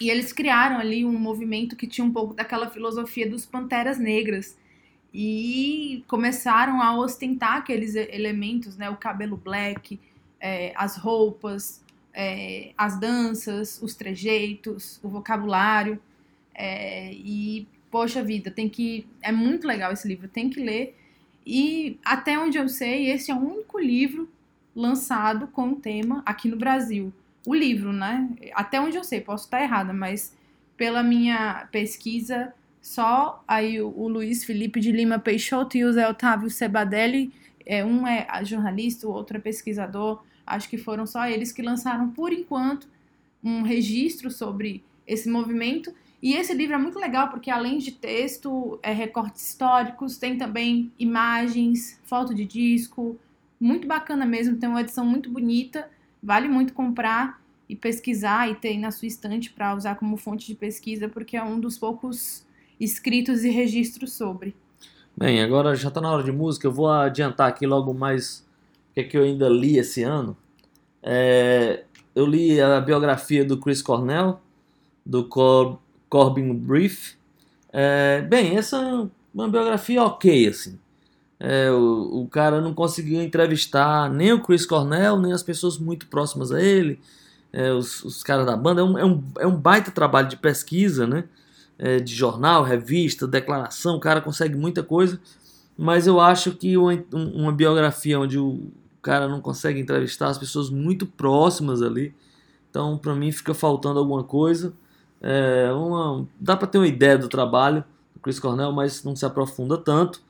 E eles criaram ali um movimento que tinha um pouco daquela filosofia dos panteras negras. E começaram a ostentar aqueles elementos, né, o cabelo black, é, as roupas, é, as danças, os trejeitos, o vocabulário. é, e, poxa vida, tem que. É muito legal esse livro, tem que ler. E até onde eu sei, esse é o único livro lançado com o tema aqui no Brasil. O livro, né? Até onde eu sei, posso estar errada, mas pela minha pesquisa, só aí o, o Luiz Felipe de Lima Peixoto e o Zé Otávio Sebadelli, é, um é jornalista, o outro é pesquisador, acho que foram só eles que lançaram, por enquanto, um registro sobre esse movimento. E esse livro é muito legal porque, além de texto, é, recortes históricos, tem também imagens, foto de disco, muito bacana mesmo, tem uma edição muito bonita, vale muito comprar e pesquisar e ter na sua estante para usar como fonte de pesquisa, porque é um dos poucos escritos e registros sobre. Bem, agora já está na hora de música, eu vou adiantar aqui logo mais o que, é que eu ainda li esse ano. É, eu li a biografia do Chris Cornell, do Cor Corbin Brief. É, bem, essa é uma biografia ok, assim. É, o, o cara não conseguiu entrevistar nem o Chris Cornell, nem as pessoas muito próximas a ele, é, os, os caras da banda. É um, é, um, é um baita trabalho de pesquisa, né? É, de jornal, revista, declaração, o cara consegue muita coisa, mas eu acho que uma, uma biografia onde o cara não consegue entrevistar as pessoas muito próximas ali, então para mim fica faltando alguma coisa. É, uma, dá para ter uma ideia do trabalho do Chris Cornell, mas não se aprofunda tanto.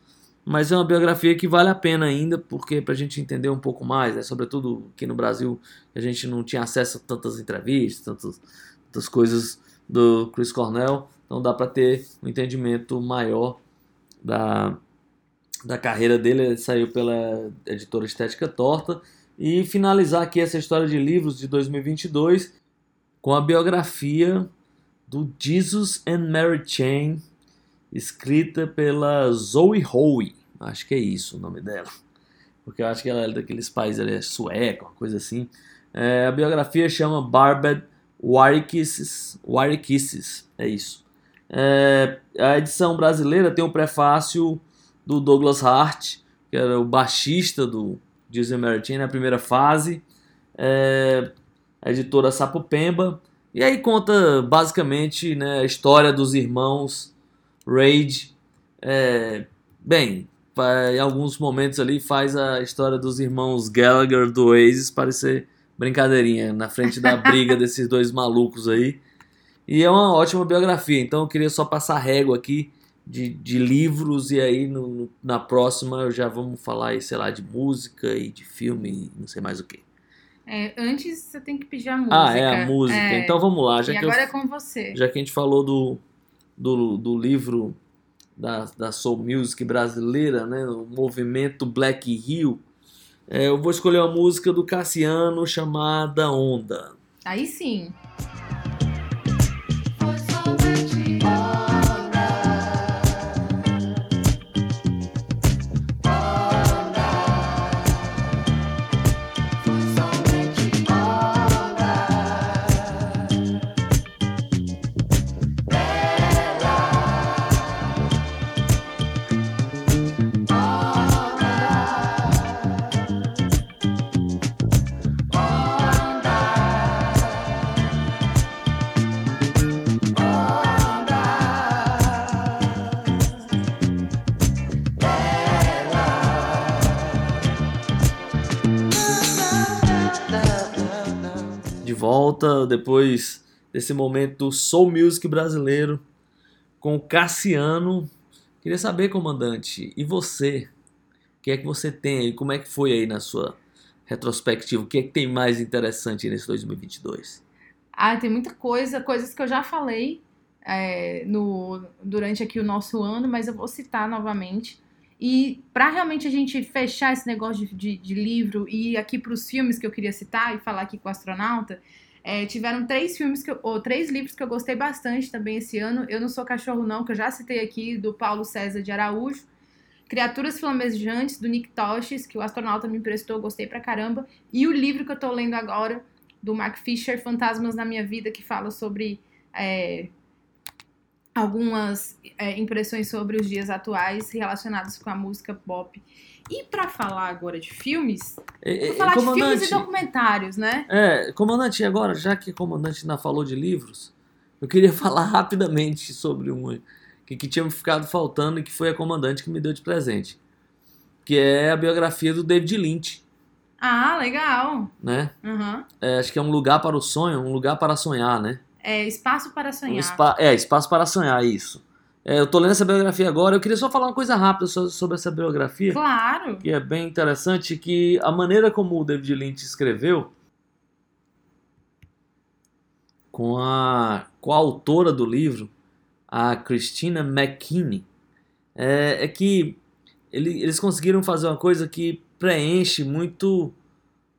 Mas é uma biografia que vale a pena ainda, porque para a gente entender um pouco mais, né, sobretudo aqui no Brasil, a gente não tinha acesso a tantas entrevistas, tantas, tantas coisas do Chris Cornell. Então dá para ter um entendimento maior da, da carreira dele. Ele saiu pela editora Estética Torta. E finalizar aqui essa história de livros de 2022 com a biografia do Jesus and Mary Chain, escrita pela Zoe Howe. Acho que é isso o nome dela. Porque eu acho que ela é daqueles países, ela é sueca, uma coisa assim. É, a biografia chama Barbed Warikisses. É isso. É, a edição brasileira tem o um prefácio do Douglas Hart, que era o baixista do Disney Meritin na primeira fase. É, a editora Sapopemba. E aí conta basicamente né, a história dos irmãos Raid. É, bem, em alguns momentos ali faz a história dos irmãos Gallagher do Oasis parecer brincadeirinha na frente da *laughs* briga desses dois malucos aí. E é uma ótima biografia, então eu queria só passar régua aqui de, de livros e aí no, na próxima já vamos falar aí, sei lá, de música e de filme e não sei mais o que. É, antes você tem que pedir a música. Ah, é a música. É. Então vamos lá. Já e que agora eu, é com você. Já que a gente falou do, do, do livro da, da Soul Music brasileira, né, o movimento Black Hill, é, eu vou escolher uma música do Cassiano chamada Onda. Aí sim. Volta depois desse momento Soul Music brasileiro com Cassiano. Queria saber, comandante, e você? O que é que você tem aí? Como é que foi aí na sua retrospectiva? O que é que tem mais interessante nesse 2022? Ah, tem muita coisa, coisas que eu já falei é, no, durante aqui o nosso ano, mas eu vou citar novamente. E para realmente a gente fechar esse negócio de, de, de livro e ir aqui para os filmes que eu queria citar e falar aqui com o astronauta, é, tiveram três filmes que eu, ou três livros que eu gostei bastante também esse ano. Eu não sou cachorro não, que eu já citei aqui do Paulo César de Araújo. Criaturas Flamejantes do Nick Tosches, que o astronauta me emprestou, gostei pra caramba. E o livro que eu tô lendo agora do Mark Fisher, Fantasmas na minha vida, que fala sobre é, algumas é, impressões sobre os dias atuais relacionados com a música pop. E pra falar agora de filmes, É, vou falar de filmes e documentários, né? é, comandante, agora, já que o comandante ainda falou de livros, eu queria *laughs* falar rapidamente sobre um que, que tinha me ficado faltando e que foi a comandante que me deu de presente. Que é a biografia do David Lynch, Ah, legal. né? Uhum. É, acho que é um lugar para o sonho, um lugar para sonhar, né? É Espaço para Um Sonhar. espa- é, espaço para sonhar, isso. É, eu tô lendo essa biografia agora, eu queria só falar uma coisa rápida so- sobre essa biografia. Claro. que é bem interessante, que a maneira como o David Lynch escreveu, com a, com a autora do livro, a Christina McKinney, é, é que ele- eles conseguiram fazer uma coisa que preenche muito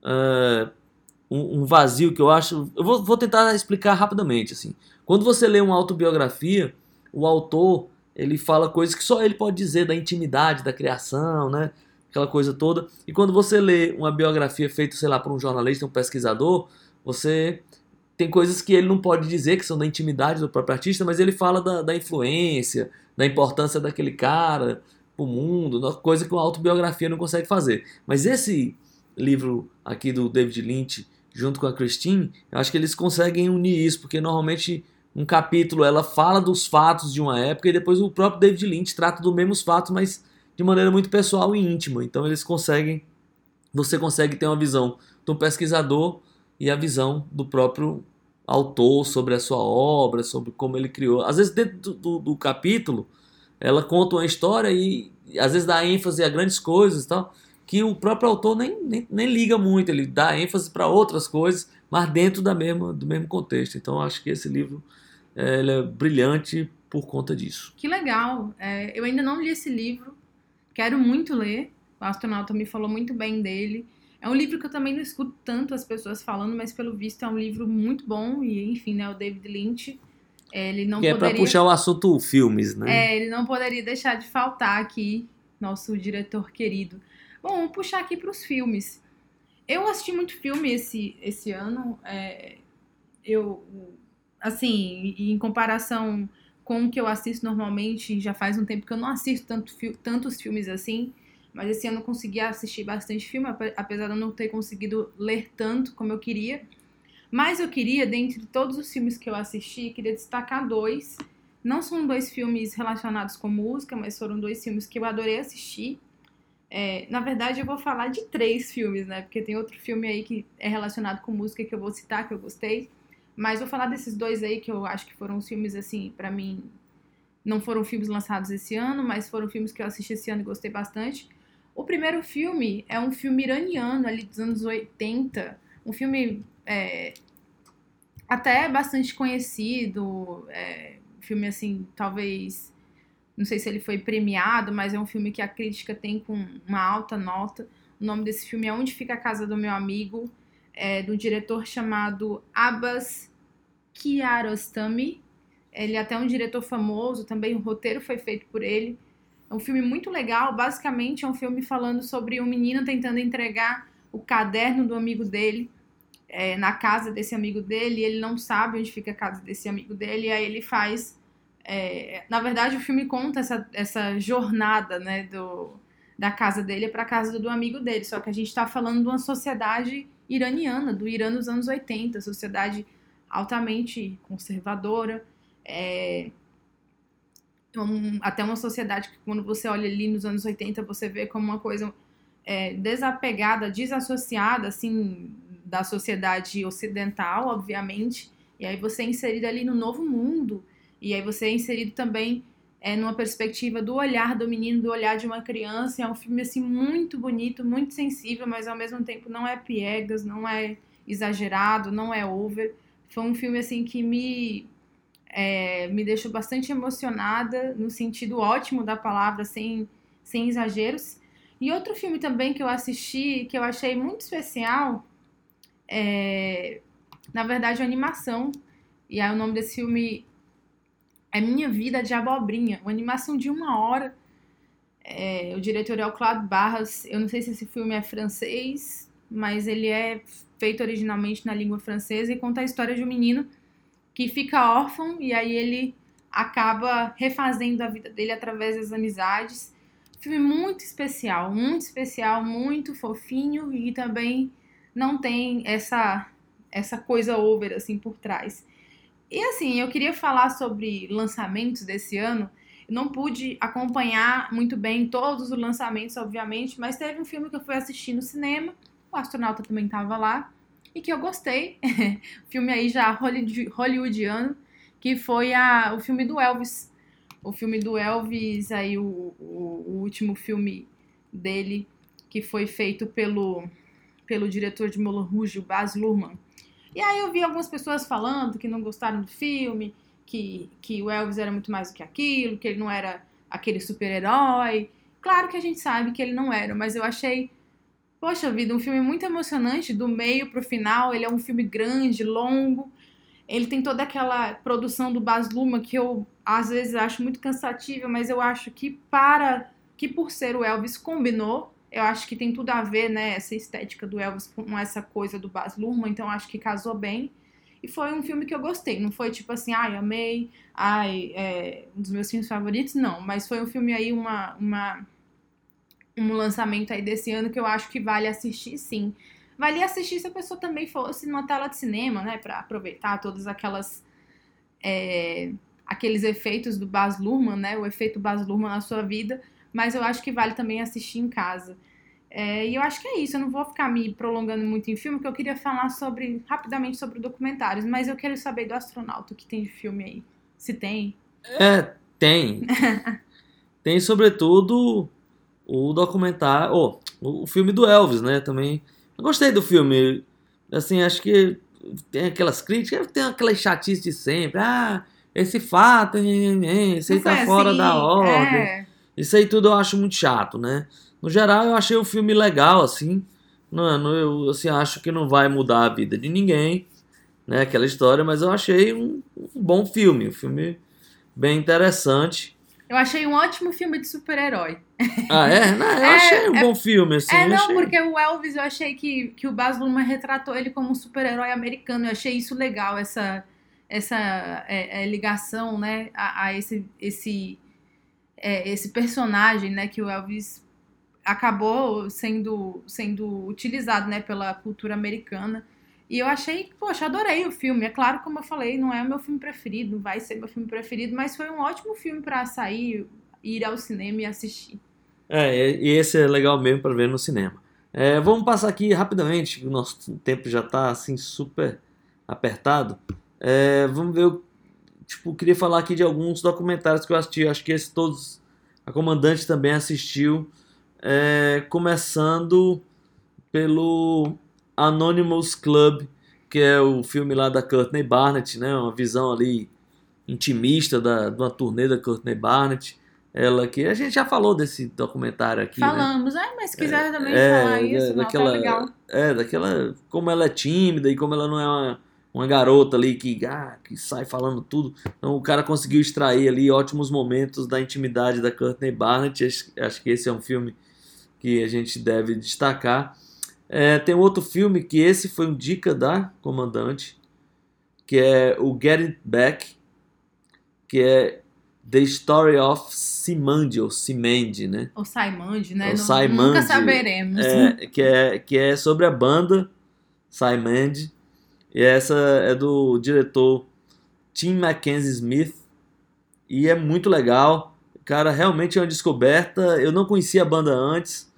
é, um, um vazio que eu acho. Eu vou, vou tentar explicar rapidamente. assim. Quando você lê uma autobiografia, o autor ele fala coisas que só ele pode dizer da intimidade da criação, né? Aquela coisa toda. E quando você lê uma biografia feita, sei lá, por um jornalista, um pesquisador, você tem coisas que ele não pode dizer que são da intimidade do próprio artista, mas ele fala da, da influência, da importância daquele cara pro mundo, uma coisa que uma autobiografia não consegue fazer. Mas esse livro aqui do David Lynch, junto com a Christine, eu acho que eles conseguem unir isso, porque normalmente um capítulo ela fala dos fatos de uma época e depois o próprio David Lynch trata dos mesmos fatos, mas de maneira muito pessoal e íntima. Então eles conseguem, você consegue ter uma visão do pesquisador e a visão do próprio autor sobre a sua obra, sobre como ele criou. Às vezes dentro do, do- do capítulo ela conta uma história e, às vezes dá ênfase a grandes coisas tal, que o próprio autor nem, nem, nem liga muito, ele dá ênfase para outras coisas, mas dentro da mesma, do mesmo contexto. Então acho que esse livro é, ele é brilhante por conta disso. Que legal. É, eu ainda não li esse livro. Quero muito ler. O astronauta me falou muito bem dele. É um livro que eu também não escuto tanto as pessoas falando, mas pelo visto é um livro muito bom. E, enfim, né, o David Lynch, é, ele não que é para poderia... puxar o assunto filmes, né? É, ele não poderia deixar de faltar aqui, nosso diretor querido. Bom, vamos puxar aqui para os filmes. Eu assisti muito filme esse, esse ano. é, eu, assim, em comparação com o que eu assisto normalmente, já faz um tempo que eu não assisto tanto, tantos filmes assim. Mas esse ano eu consegui assistir bastante filme, ape- apesar de eu não ter conseguido ler tanto como eu queria. Mas eu queria, dentre todos os filmes que eu assisti, queria destacar dois. Não são dois filmes relacionados com música, mas foram dois filmes que eu adorei assistir. É, na verdade, eu vou falar de três filmes, né? Porque tem outro filme aí que é relacionado com música que eu vou citar, que eu gostei. Mas vou falar desses dois aí que eu acho que foram os filmes, assim, pra mim. Não foram filmes lançados esse ano, mas foram filmes que eu assisti esse ano e gostei bastante. O primeiro filme é um filme iraniano, ali dos anos 80. Um filme é, até bastante conhecido. É, filme, assim, talvez. Não sei se ele foi premiado, mas é um filme que a crítica tem com uma alta nota. O nome desse filme é Onde Fica a Casa do Meu Amigo, é, do diretor chamado Abbas Kiarostami. Ele é até um diretor famoso, também o roteiro foi feito por ele. É um filme muito legal, basicamente é um filme falando sobre um menino tentando entregar o caderno do amigo dele é, na casa desse amigo dele, e ele não sabe onde fica a casa desse amigo dele, e aí ele faz. é, na verdade, o filme conta essa, essa jornada né, do, da casa dele para a casa do, amigo dele, só que a gente está falando de uma sociedade iraniana, do Irã nos anos 80, sociedade altamente conservadora, é, um- até uma sociedade que quando você olha ali nos anos 80, você vê como uma coisa é, desapegada, desassociada, assim, da sociedade ocidental, obviamente, e aí você é inserido ali no novo mundo, e aí você é inserido também é, numa perspectiva do olhar do menino, do olhar de uma criança, é um filme, assim, muito bonito, muito sensível, mas ao mesmo tempo não é piegas, não é exagerado, não é over, foi um filme, assim, que me é, me deixou bastante emocionada, no sentido ótimo da palavra, sem, sem exageros. E outro filme também que eu assisti, que eu achei muito especial, é, na verdade, uma animação. E aí o nome desse filme é Minha Vida de Abobrinha, uma animação de uma hora. É, o diretor é o Claude Barras. Eu não sei se esse filme é francês, mas ele é feito originalmente na língua francesa e conta a história de um menino que fica órfão e aí ele acaba refazendo a vida dele através das amizades. Filme muito especial, muito especial, muito fofinho e também não tem essa essa coisa over assim por trás. E assim, eu queria falar sobre lançamentos desse ano. Não pude acompanhar muito bem todos os lançamentos, obviamente, mas teve um filme que eu fui assistir no cinema. O astronauta também estava lá e que eu gostei. *laughs* filme aí já hollywoodiano, que foi a, o filme do Elvis. O filme do Elvis, aí o, o, o último filme dele, que foi feito pelo, pelo diretor de Moulin Rouge, Baz Luhrmann. E aí eu vi algumas pessoas falando que não gostaram do filme, que, que o Elvis era muito mais do que aquilo, que ele não era aquele super-herói. Claro que a gente sabe que ele não era, mas eu achei, poxa vida, um filme muito emocionante, do meio pro final. Ele é um filme grande, longo. Ele tem toda aquela produção do Baz Luhrmann que eu às vezes acho muito cansativa, mas eu acho que para que por ser o Elvis combinou eu acho que tem tudo a ver, né, essa estética do Elvis com essa coisa do Baz Luhrmann, então acho que casou bem. E foi um filme que eu gostei, não foi tipo assim, ai, amei, ai, é um dos meus filmes favoritos, não. Mas foi um filme aí, uma, uma, um lançamento aí desse ano que eu acho que vale assistir, sim. Vale assistir se a pessoa também fosse numa tela de cinema, né, para aproveitar todas aquelas... É, aqueles efeitos do Baz Luhrmann, né, o efeito Baz Luhrmann na sua vida, mas eu acho que vale também assistir em casa. É, e eu acho que é isso, eu não vou ficar me prolongando muito em filme, porque eu queria falar sobre rapidamente sobre documentários, mas eu quero saber do astronauta o que tem de filme aí. Se tem. É, tem. *laughs* tem sobretudo o documentário, oh, o filme do Elvis, né? Também. Eu gostei do filme. Assim, acho que tem aquelas críticas, tem aquela chatice de sempre. Ah, esse fato, esse aí tá fora assim, da ordem. É. Isso aí tudo eu acho muito chato, né? No geral, eu achei o filme legal, assim. Não, não, eu assim, acho que não vai mudar a vida de ninguém, né? Aquela história, mas eu achei um, um bom filme, um filme bem interessante. Eu achei um ótimo filme de super-herói. Ah, é? Não, eu É, achei um é- bom filme, assim. é, não, achei... porque o Elvis eu achei que, que o Baz Luhrmann retratou ele como um super-herói americano. Eu achei isso legal, essa, essa é, é, ligação, né, a, a esse, esse, é, esse personagem, né, que o Elvis acabou sendo, sendo utilizado, né, pela cultura americana. E eu achei, poxa, adorei o filme. É claro, como eu falei, não é o meu filme preferido, não vai ser meu filme preferido, mas foi um ótimo filme pra sair, ir ao cinema e assistir. É, e esse é legal mesmo para ver no cinema. É, vamos passar aqui rapidamente, o nosso tempo já tá assim super apertado. É, vamos ver, eu, tipo, queria falar aqui de alguns documentários que eu assisti. Acho que esses todos a comandante também assistiu. É, começando pelo Anonymous Club, que é o filme lá da Courtney Barnett, né? Uma visão ali intimista da, de uma turnê da Courtney Barnett. Ela que a gente já falou desse documentário aqui, né? Falamos, ah, mas se quiser também é, falar isso, não, daquela- tá legal. É, daquela. Como ela é tímida e como ela não é uma, uma garota ali que, ah, que sai falando tudo. Então o cara conseguiu extrair ali ótimos momentos da intimidade da Courtney Barnett. Acho, acho que esse é um filme que a gente deve destacar. É, tem outro filme que esse foi um dica da comandante, que é o Get It Back, que é The Story of Simandi, ou Simandi, né? O Saimand, né? O Não- Saimand, Nunca saberemos. É, que, é, que é sobre a banda Simon. E essa é do diretor Tim Mackenzie Smith. E é muito legal. Cara, realmente é uma descoberta. Eu não conhecia a banda antes.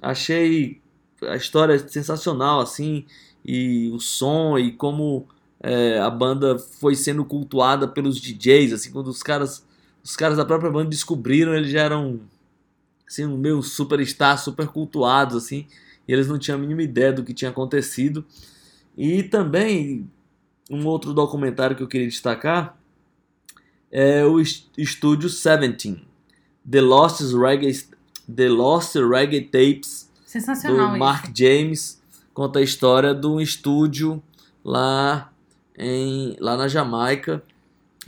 Achei a história sensacional, assim. E o som e como é, a banda foi sendo cultuada pelos DJs. Assim, quando os caras, os caras da própria banda descobriram, eles já eram assim, um meio superstar, super cultuados, assim, e eles não tinham a mínima ideia do que tinha acontecido. E também, um outro documentário que eu queria destacar é o est- Estúdio 17, The Lost Reggae, The Lost Reggae Tapes, do isso. Mark James, conta a história de um estúdio lá, em, lá na Jamaica,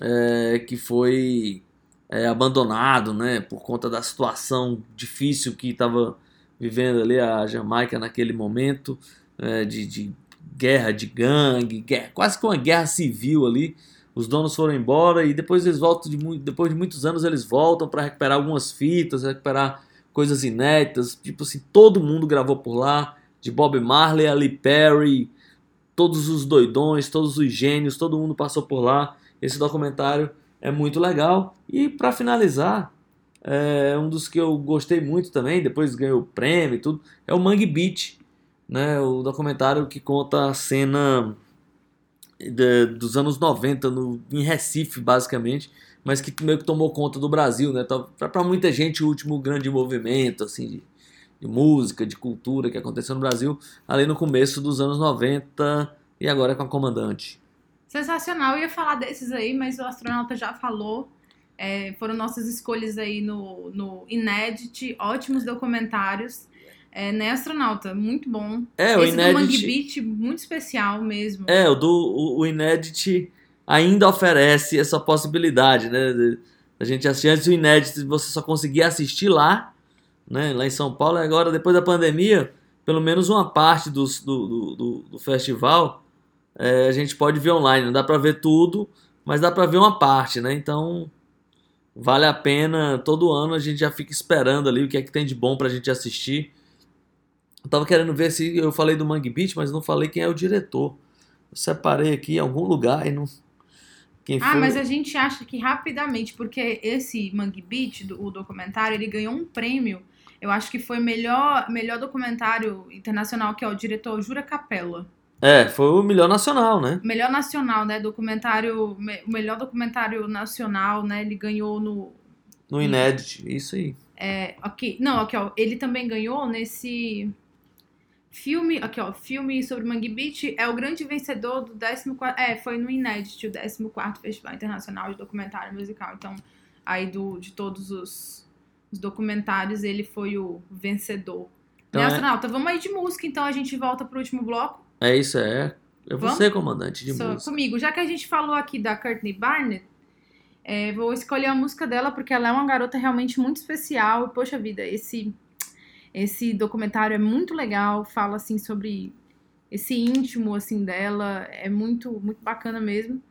é, que foi é, abandonado, né, por conta da situação difícil que estava vivendo ali a Jamaica naquele momento, é, de, de guerra de gangue, guerra, quase que uma guerra civil ali, os donos foram embora e depois eles voltam de depois de muitos anos eles voltam para recuperar algumas fitas, recuperar coisas inéditas, tipo assim, todo mundo gravou por lá, de Bob Marley a Lee Perry, todos os doidões, todos os gênios, todo mundo passou por lá. Esse documentário é muito legal. E para finalizar, é um dos que eu gostei muito também, depois ganhou prêmio e tudo, é o Mangue Beach, né? O documentário que conta a cena de- dos anos 90 no, em Recife, basicamente, mas que meio que tomou conta do Brasil, né? Para muita gente, o último grande movimento assim, de, de música, de cultura que aconteceu no Brasil, ali no começo dos anos 90 e agora com a Comandante. Sensacional, eu ia falar desses aí, mas o astronauta já falou. É, foram nossas escolhas aí no, no Inédit, ótimos documentários. É, né, astronauta? Muito bom. É, o Esse do Mangue Inédit, Beach, muito especial mesmo. é, o do o, o Inédit ainda oferece essa possibilidade, né? A gente assistir antes do Inédit, você só conseguia assistir lá, né? Lá em São Paulo, e agora depois da pandemia, pelo menos uma parte dos, do, do, do, do festival é, a gente pode ver online. Não dá pra ver tudo, mas dá pra ver uma parte, né? Então vale a pena. Todo ano a gente já fica esperando ali o que é que tem de bom pra gente assistir. Eu tava querendo ver se eu falei do Mangue Beach, mas não falei quem é o diretor. Eu separei aqui em algum lugar e não. Quem Ah, foi? mas a gente acha que rapidamente, porque esse Mangue Beach, o documentário, ele ganhou um prêmio. Eu acho que foi melhor, melhor documentário internacional, que é o diretor Jura Capella. É, foi o melhor nacional, né? Melhor nacional, né? Documentário, me- o melhor documentário nacional, né? Ele ganhou no. No Inédit, isso aí. É, aqui, não, aqui, ó. Ele também ganhou nesse filme, aqui, ó. Filme sobre Mangue Beach é o grande vencedor do 14. É, foi no Inédit, o 14 Festival Internacional de Documentário Musical. Então, aí do, de todos os, os documentários, ele foi o vencedor. Então né, é- astronauta? Vamos aí de música, então a gente volta pro último bloco. É isso, é. É Vamos? você, comandante de Só música. comigo. Já que a gente falou aqui da Courtney Barnett, é, vou escolher a música dela porque ela é uma garota realmente muito especial. E, poxa vida, esse, esse documentário é muito legal. Fala assim sobre esse íntimo assim dela. É muito, muito bacana mesmo.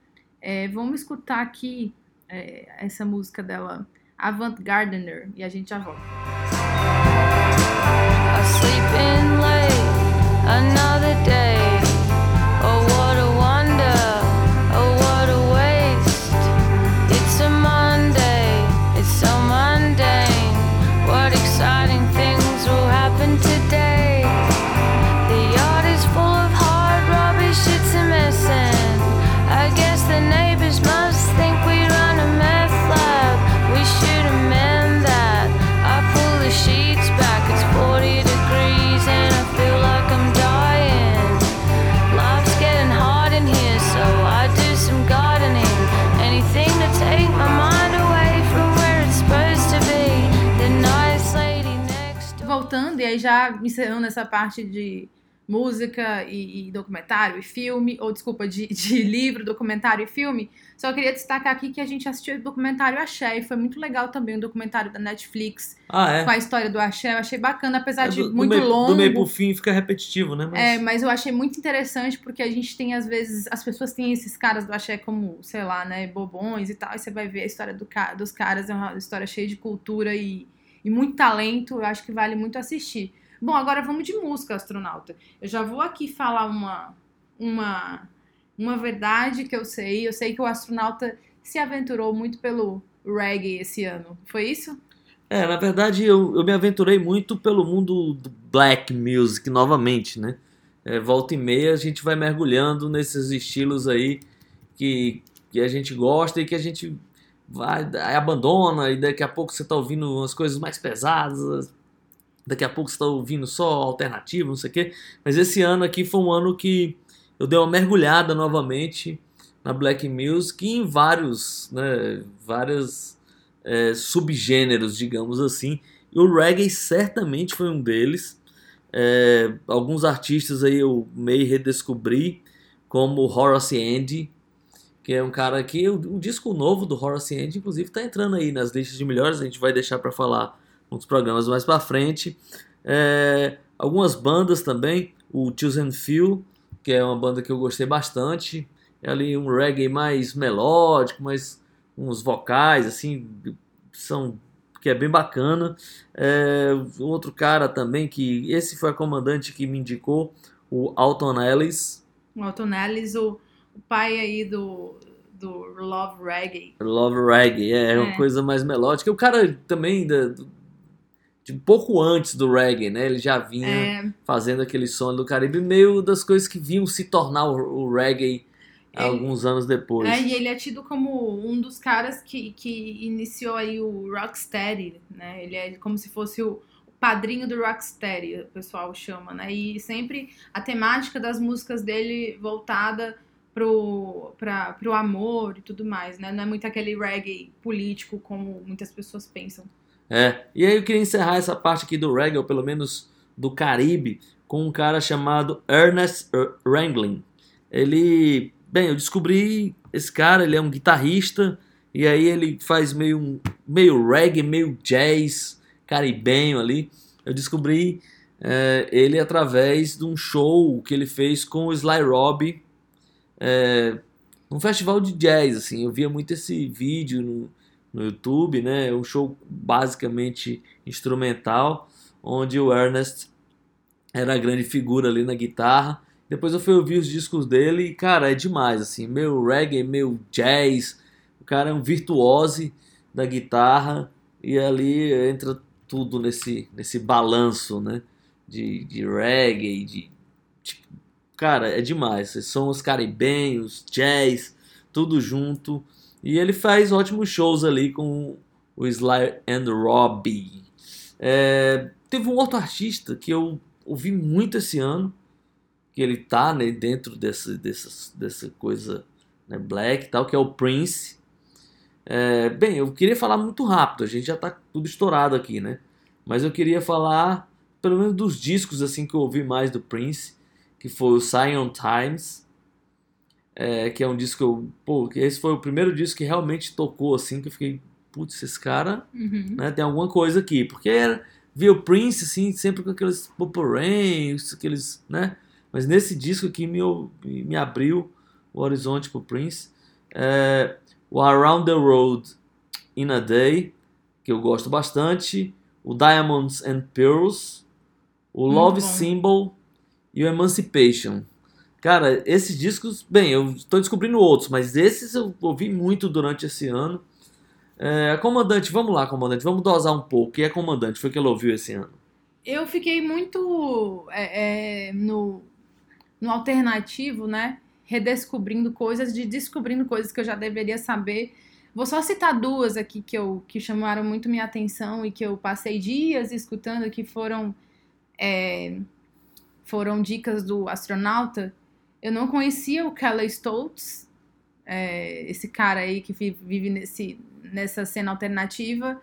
É, vamos escutar aqui é, essa música dela, Avant Gardener, e a gente já volta. I sleep in late, another day. Aí já encerrando essa parte de música e, e documentário e filme, ou desculpa, de, *laughs* de livro, documentário e filme, só queria destacar aqui que a gente assistiu o documentário Axé, e foi muito legal também o documentário da Netflix, Ah, é. com a história do Axé, eu achei bacana, apesar É de do, do muito meio, longo. Do meio pro fim fica repetitivo, né? Mas... É, mas eu achei muito interessante porque a gente tem, às vezes, as pessoas têm esses caras do axé como, sei lá, né, bobões e tal, e você vai ver a história do, dos caras, é uma história cheia de cultura e, e muito talento, eu acho que vale muito assistir. Bom, agora vamos de música, astronauta. Eu já vou aqui falar uma, uma, uma verdade que eu sei, eu sei que o astronauta se aventurou muito pelo reggae esse ano, foi isso? É, na verdade eu, eu me aventurei muito pelo mundo do black music novamente, né? É, volta e meia a gente vai mergulhando nesses estilos aí que, que a gente gosta e que a gente vai aí abandona e daqui a pouco você tá ouvindo umas coisas mais pesadas, daqui a pouco você tá ouvindo só alternativo, não sei o quê. Mas esse ano aqui foi um ano que eu dei uma mergulhada novamente na black music e em vários, né, várias é, subgêneros, digamos assim. E o reggae certamente foi um deles. É, alguns artistas aí eu meio redescobri, como Horace Andy, que é um cara que o, o disco novo do Horace Andy, inclusive, está entrando aí nas listas de melhores. A gente vai deixar para falar nos programas mais para frente. É, algumas bandas também, o Chosen Few, que é uma banda que eu gostei bastante. é ali um reggae mais melódico, mais uns vocais assim, são que é bem bacana. É, outro cara também que esse foi a comandante que me indicou, o Alton Ellis, O Alton Ellis, o, o pai aí do, do Love Reggae. Love Reggae, é, uma É. coisa mais melódica. O cara também da, do- de pouco antes do reggae, né? Ele já vinha É, fazendo aquele som do Caribe, meio das coisas que vinham se tornar o, o reggae Ele- alguns anos depois. é, e ele é tido como um dos caras que, que iniciou aí o Rocksteady, né? Ele é como se fosse o padrinho do Rocksteady, o pessoal chama, né? E sempre a temática das músicas dele voltada pro, pra, pro amor e tudo mais, né? Não é muito aquele reggae político como muitas pessoas pensam. É, e aí eu queria encerrar essa parte aqui do reggae, ou pelo menos do Caribe, com um cara chamado Ernest R- Ranglin. Ele, bem, eu descobri esse cara, ele é um guitarrista, e aí ele faz meio, meio reggae, meio jazz, caribenho ali. Eu descobri é, ele através de um show que ele fez com o Sly Robbie, é, num festival de jazz, assim, eu via muito esse vídeo no, no YouTube, né? É um show basicamente instrumental, onde o Ernest era a grande figura ali na guitarra. Depois eu fui ouvir os discos dele e, cara, é demais, assim, meio reggae, meio jazz. O cara é um virtuose da guitarra e ali entra tudo nesse, nesse balanço, né? De, de reggae, de, cara, é demais. São os caribenhos, jazz, tudo junto. E ele faz ótimos shows ali com o Sly and Robbie. É, teve um outro artista que eu ouvi muito esse ano, que ele tá né, dentro dessa, dessa, dessa coisa né, black tal, que é o Prince. É, bem, eu queria falar muito rápido, a gente já tá tudo estourado aqui, né? Mas eu queria falar, pelo menos dos discos assim que eu ouvi mais do Prince, que foi o Zion Times, é, que é um disco que eu, pô, que esse foi o primeiro disco que realmente tocou assim, que eu fiquei, putz, esse cara Uhum. né, tem alguma coisa aqui, porque era, via o Prince assim, sempre com aqueles Rain, aqueles, né? Mas nesse disco aqui me, me abriu o horizonte pro Prince. É, o Around the Road in a Day, que eu gosto bastante, o Diamonds and Pearls, o Muito Love bom. Symbol e o Emancipation. Cara, esses discos, bem, eu estou descobrindo outros, mas esses eu ouvi muito durante esse ano. É, comandante, vamos lá, comandante, vamos dosar um pouco. Quem é comandante? Foi que ela ouviu esse ano. Eu fiquei muito é, é, no, no alternativo, né? Redescobrindo coisas, de descobrindo coisas que eu já deveria saber. Vou só citar duas aqui que, eu, que chamaram muito minha atenção e que eu passei dias escutando, que foram, é, foram dicas do astronauta. Eu não conhecia o Kelly Stoltz, é, esse cara aí que vi- vive nesse, nessa cena alternativa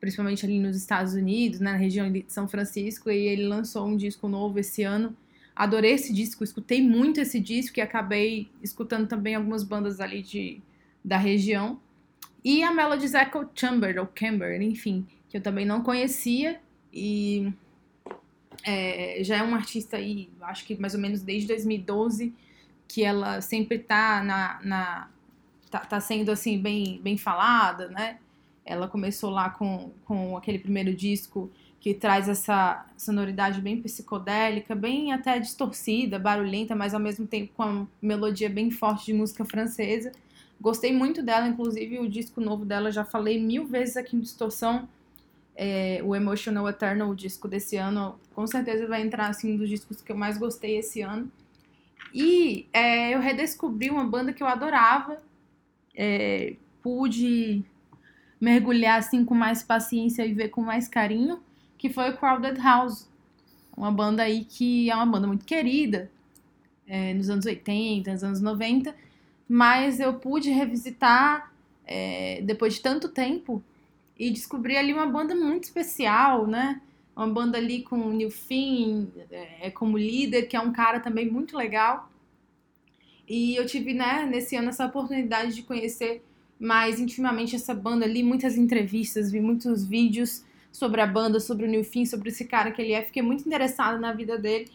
principalmente ali nos Estados Unidos, né, na região de São Francisco, e ele lançou um disco novo esse ano. Adorei esse disco, escutei muito esse disco e acabei escutando também algumas bandas ali de, da região. E a Melody's Echo Chamber, ou Camber, enfim, que eu também não conhecia e é, já é uma artista aí, acho que mais ou menos desde 2012, que ela sempre tá na, na tá, tá sendo assim bem, bem falada, né? Ela começou lá com, com aquele primeiro disco que traz essa sonoridade bem psicodélica, bem até distorcida, barulhenta, mas ao mesmo tempo com uma melodia bem forte de música francesa. Gostei muito dela, inclusive o disco novo dela, já falei mil vezes aqui em Distorção. É, o Emotional Eternal, o disco desse ano, com certeza vai entrar assim, um dos discos que eu mais gostei esse ano. E é, eu redescobri uma banda que eu adorava, é, pude mergulhar assim com mais paciência e ver com mais carinho, que foi o Crowded House. Uma banda aí que é uma banda muito querida, é, nos anos 80, nos anos 90, mas eu pude revisitar é, depois de tanto tempo e descobri ali uma banda muito especial, né? Uma banda ali com o Neil Finn é, como líder, que é um cara também muito legal. E eu tive, né, nesse ano essa oportunidade de conhecer mais intimamente essa banda ali, muitas entrevistas, vi muitos vídeos sobre a banda, sobre o Neil Finn, sobre esse cara que ele é. Fiquei muito interessada na vida dele.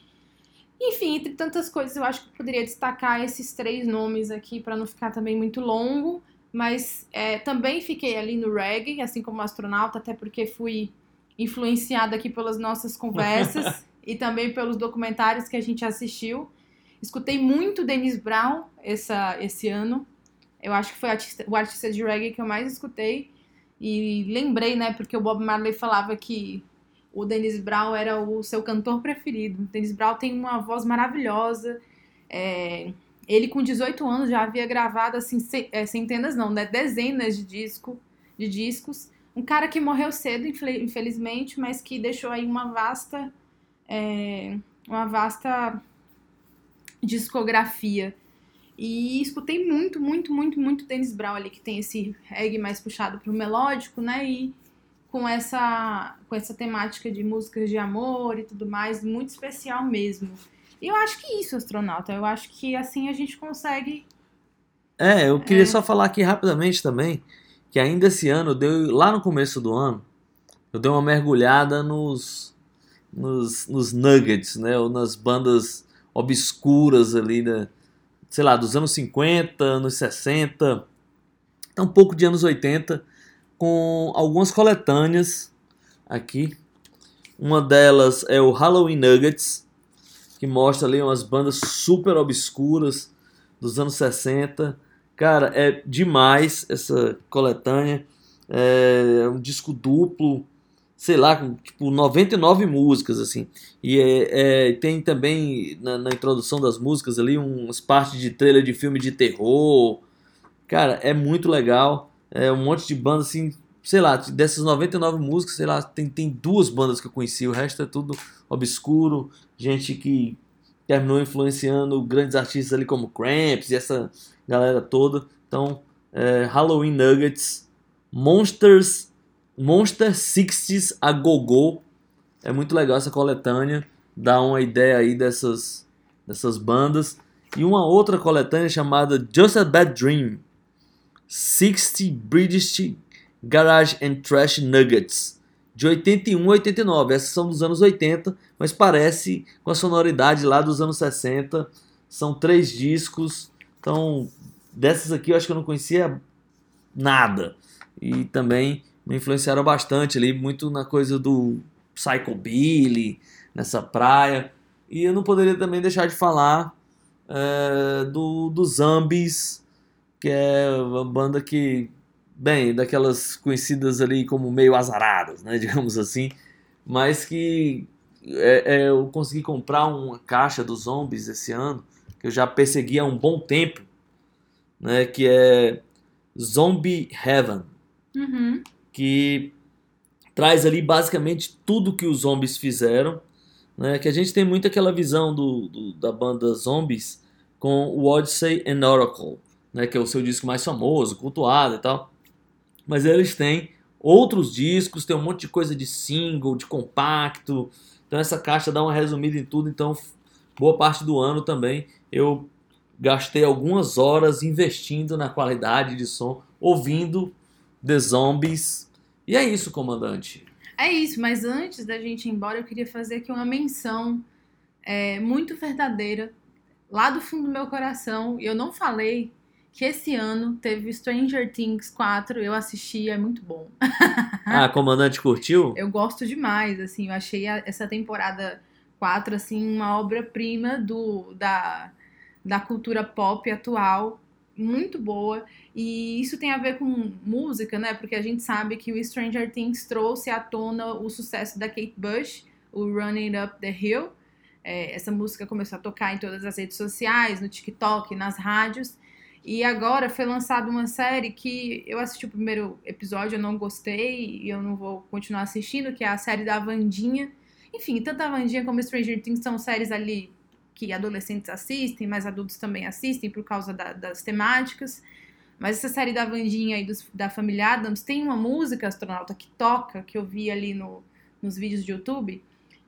Enfim, entre tantas coisas, eu acho que eu poderia destacar esses três nomes aqui para não ficar também muito longo. Mas é, também fiquei ali no reggae, assim como astronauta, até porque fui influenciada aqui pelas nossas conversas *laughs* e também pelos documentários que a gente assistiu. Escutei muito Dennis Brown essa, esse ano. Eu acho que foi artista- o artista de reggae que eu mais escutei. E lembrei, né, porque o Bob Marley falava que o Dennis Brown era o seu cantor preferido. O Dennis Brown tem uma voz maravilhosa. É, ele, com 18 anos, já havia gravado assim, é, centenas, não, né, dezenas de, disco, de discos. Um cara que morreu cedo, infelizmente, mas que deixou aí uma vasta, é, uma vasta discografia. E escutei muito, muito, muito, muito Dennis Brown ali, que tem esse reggae mais puxado pro melódico, né? E com essa, com essa temática de músicas de amor e tudo mais, muito especial mesmo. E eu acho que isso, astronauta. Eu acho que assim a gente consegue. É, eu queria só falar aqui rapidamente também que ainda esse ano, eu dei, lá no começo do ano, eu dei uma mergulhada nos, nos, nos nuggets, né? Ou nas bandas obscuras ali, da, sei lá, dos anos 50, anos 60, até um pouco de anos 80, com algumas coletâneas aqui. Uma delas é o Halloween Nuggets, que mostra ali umas bandas super obscuras dos anos 60. Cara, é demais essa coletânea. É um disco duplo, sei lá, com tipo 99 músicas assim. E é, é, tem também na, na introdução das músicas ali umas partes de trailer de filme de terror. Cara, é muito legal. É um monte de bandas assim, sei lá, dessas 99 músicas, sei lá, tem, tem duas bandas que eu conheci, o resto é tudo obscuro, gente que terminou influenciando grandes artistas ali como Cramps e essa galera toda. Então, é, Halloween Nuggets, Monsters, Monster 60s a Gogo. É muito legal essa coletânea, dá uma ideia aí dessas, dessas bandas. E uma outra coletânea chamada Just a Bad Dream, 60 British Garage and Trash Nuggets, de 81 a 89. Essas são dos anos 80, mas parece com a sonoridade lá dos anos 60. São três discos, então dessas aqui eu acho que eu não conhecia nada. E também me influenciaram bastante ali, muito na coisa do Psychobilly, nessa praia. E eu não poderia também deixar de falar é, do, do Zombies, que é uma banda que, bem, daquelas conhecidas ali como meio azaradas, né, *laughs* digamos assim, mas que é, é, eu consegui comprar uma caixa dos Zombies esse ano, que eu já persegui há um bom tempo, né, que é Zombie Heaven, Uhum. que traz ali basicamente tudo que os zombies fizeram, né? Que a gente tem muito aquela visão do, do- da banda Zombies com o Odyssey and Oracle, né? Que é o seu disco mais famoso, cultuado e tal. Mas eles têm outros discos, tem um monte de coisa de single, de compacto. Então essa caixa dá uma resumida em tudo. Então boa parte do ano também eu gastei algumas horas investindo na qualidade de som, ouvindo The Zombies. E é isso, comandante. É isso, mas antes da gente ir embora, eu queria fazer aqui uma menção é, muito verdadeira, lá do fundo do meu coração. E eu não falei que esse ano teve Stranger Things 4, eu assisti, é muito bom. Ah, comandante curtiu? *laughs* Eu gosto demais, assim, eu achei a- essa temporada 4, assim, uma obra-prima do da, da cultura pop atual, muito boa. E isso tem a ver com música, né? Porque a gente sabe que o Stranger Things trouxe à tona o sucesso da Kate Bush, o Running Up the Hill. É, essa música começou a tocar em todas as redes sociais, no TikTok, nas rádios. E agora foi lançada uma série que eu assisti o primeiro episódio, eu não gostei e eu não vou continuar assistindo, que é a série da Vandinha. Enfim, tanto a Vandinha como Stranger Things são séries ali que adolescentes assistem, mas adultos também assistem por causa da- das temáticas. Mas essa série da Vandinha e dos- da família Adams tem uma música astronauta que toca, que eu vi ali no, nos vídeos de YouTube,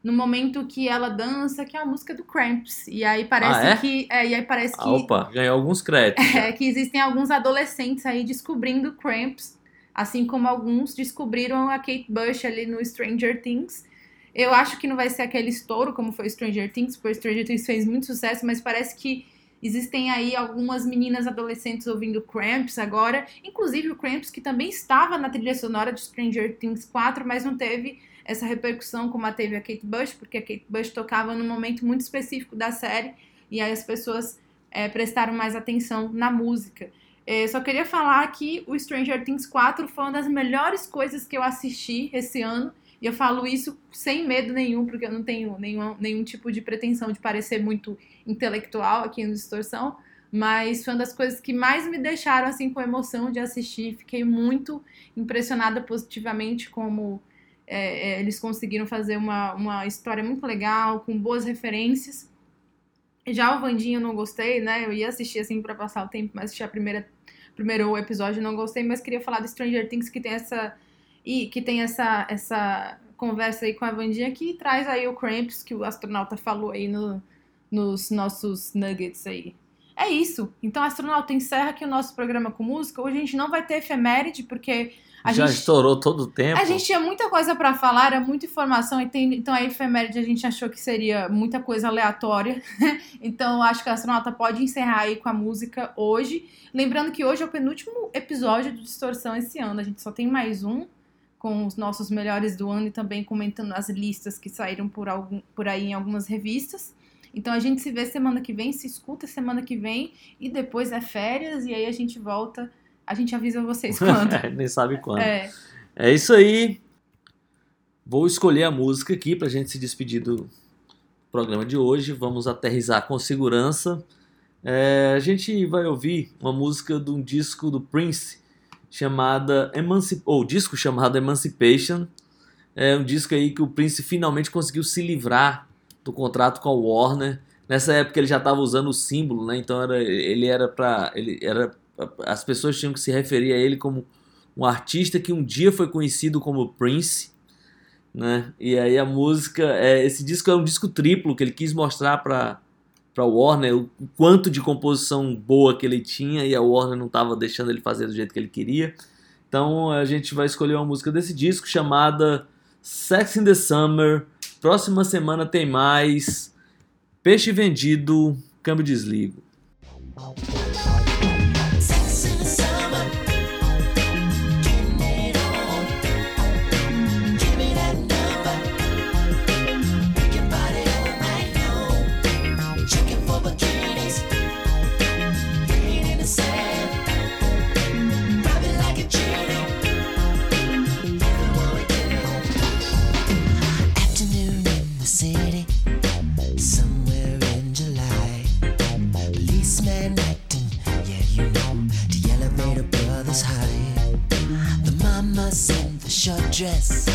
no momento que ela dança, que é a música do Cramps. E aí parece Ah, é? que. É, e aí parece que. Ah, opa, ganhou alguns créditos. *laughs* É que existem alguns adolescentes aí descobrindo Cramps, assim como alguns descobriram a Kate Bush ali no Stranger Things. Eu acho que não vai ser aquele estouro como foi Stranger Things, porque Stranger Things fez muito sucesso, mas parece que existem aí algumas meninas adolescentes ouvindo Cramps agora, inclusive o Cramps que também estava na trilha sonora de Stranger Things 4, mas não teve essa repercussão como a teve a Kate Bush, porque a Kate Bush tocava num momento muito específico da série e aí as pessoas é, prestaram mais atenção na música. É, só queria falar que o Stranger Things 4 foi uma das melhores coisas que eu assisti esse ano. E eu falo isso sem medo nenhum, porque eu não tenho nenhum, nenhum tipo de pretensão de parecer muito intelectual aqui no Distorção. Mas foi uma das coisas que mais me deixaram assim com emoção de assistir. Fiquei muito impressionada positivamente como é, é, eles conseguiram fazer uma, uma história muito legal, com boas referências. Já o Vandinho eu não gostei, né? Eu ia assistir assim para passar o tempo, mas assisti a primeira primeiro episódio não gostei, mas queria falar do Stranger Things que tem essa e que tem essa essa conversa aí com a Vandinha que traz aí o Cramps que o astronauta falou aí no, nos nossos nuggets aí. É isso. Então, astronauta encerra aqui o nosso programa com música. Hoje a gente não vai ter efeméride porque a Já gente estourou todo o tempo. a gente tinha muita coisa pra falar, era muita informação, e tem- então a efeméride a gente achou que seria muita coisa aleatória. *laughs* então acho que a astronauta pode encerrar aí com a música hoje. Lembrando que hoje é o penúltimo episódio do Distorção esse ano. A gente só tem mais um com os nossos melhores do ano e também comentando as listas que saíram por, algum, por aí em algumas revistas. Então a gente se vê semana que vem, se escuta semana que vem e depois é férias e aí a gente volta. A gente avisa vocês *laughs* quando. Nem sabe quando. é. É isso aí. Vou escolher a música aqui pra gente se despedir do programa de hoje. Vamos aterrizar com segurança. É, a gente vai ouvir uma música de um disco do Prince chamada Emancip... ou disco chamado Emancipation. É um disco aí que o Prince finalmente conseguiu se livrar do contrato com a Warner. Nessa época ele já estava usando o símbolo, né? Então era, ele era para ele era as pessoas tinham que se referir a ele como um artista que um dia foi conhecido como Prince, né? E aí a música, é, esse disco é um disco triplo que ele quis mostrar para para Warner o quanto de composição boa que ele tinha e a Warner não estava deixando ele fazer do jeito que ele queria. Então a gente vai escolher uma música desse disco chamada Sex in the Summer. Próxima semana tem mais. Peixe vendido, câmbio desligo. Dress,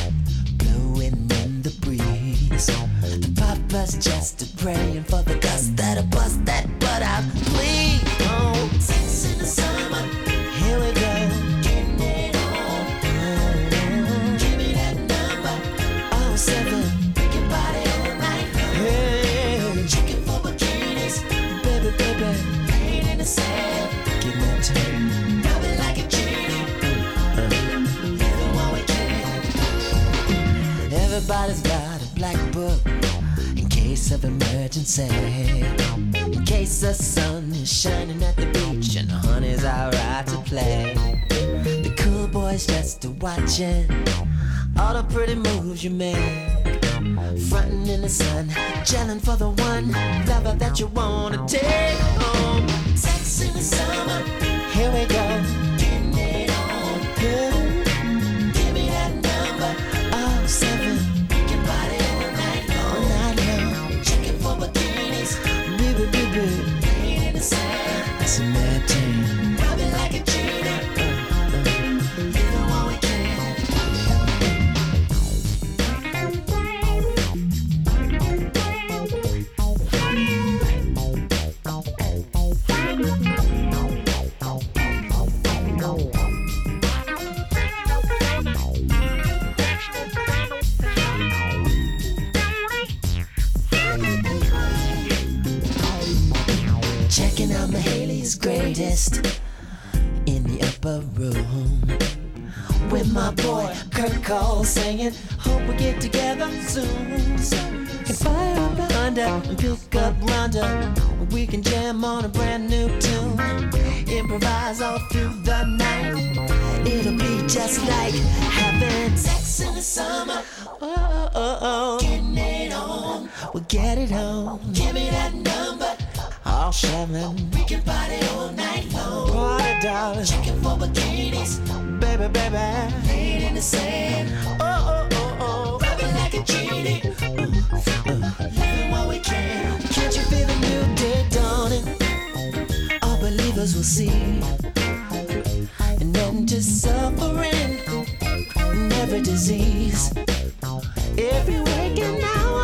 blowing in the breeze. The papa's just praying for the dust that'll bust that butt out. Everybody's got a black book in case of emergency. In case the sun is shining at the beach and the honey's alright to play. The cool boys just a watching all the pretty moves you make. Frontin' in the sun, gelling for the one lover that you wanna take home. Sex in the summer, here we go. Greatest in the upper room. with my boy Kurt Cole singing. Hope we get together soon. And fire up the under and pick up Rhonda. We can jam on a brand new tune. Improvise all through the night. It'll be just like having sex in the summer. Oh, oh, oh. oh. Getting it on. We'll get it on. Give me that number. All seven. We can party all night long. Party, darling. Checking for bikinis. Baby, baby. Laid in the sand. Oh, oh, oh, oh. Rubbing like a genie. Uh, uh. Living while we can. Can't you feel the new day dawning? All believers will see an end to suffering and every disease. Every waking hour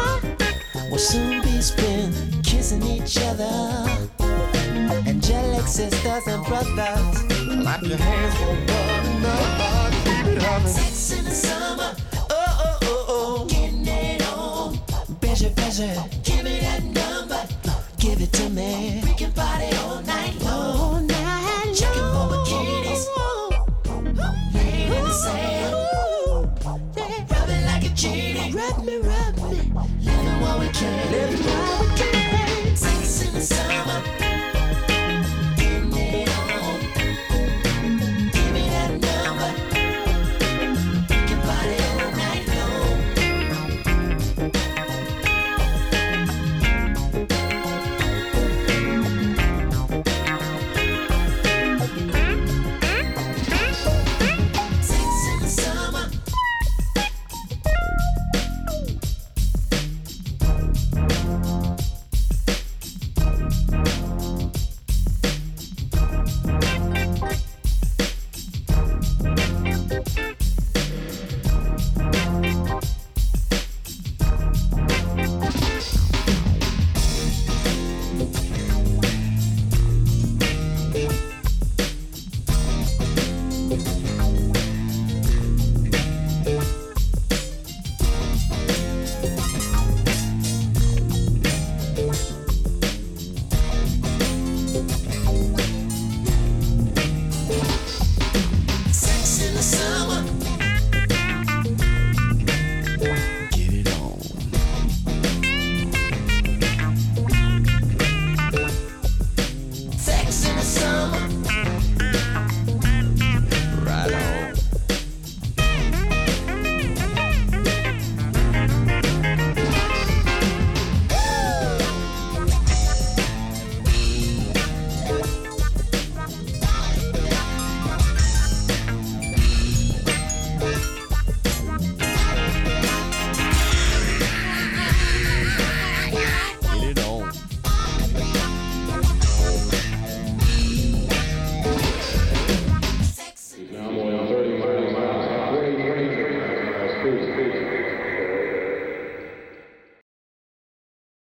will soon be spent kissing each other. Angelic sisters and brothers, clap your hands for one another. Keep it humming. Sex in the summer. Oh, oh, oh, oh. Getting it on. Busy, busy. Give me that number. Give it to me.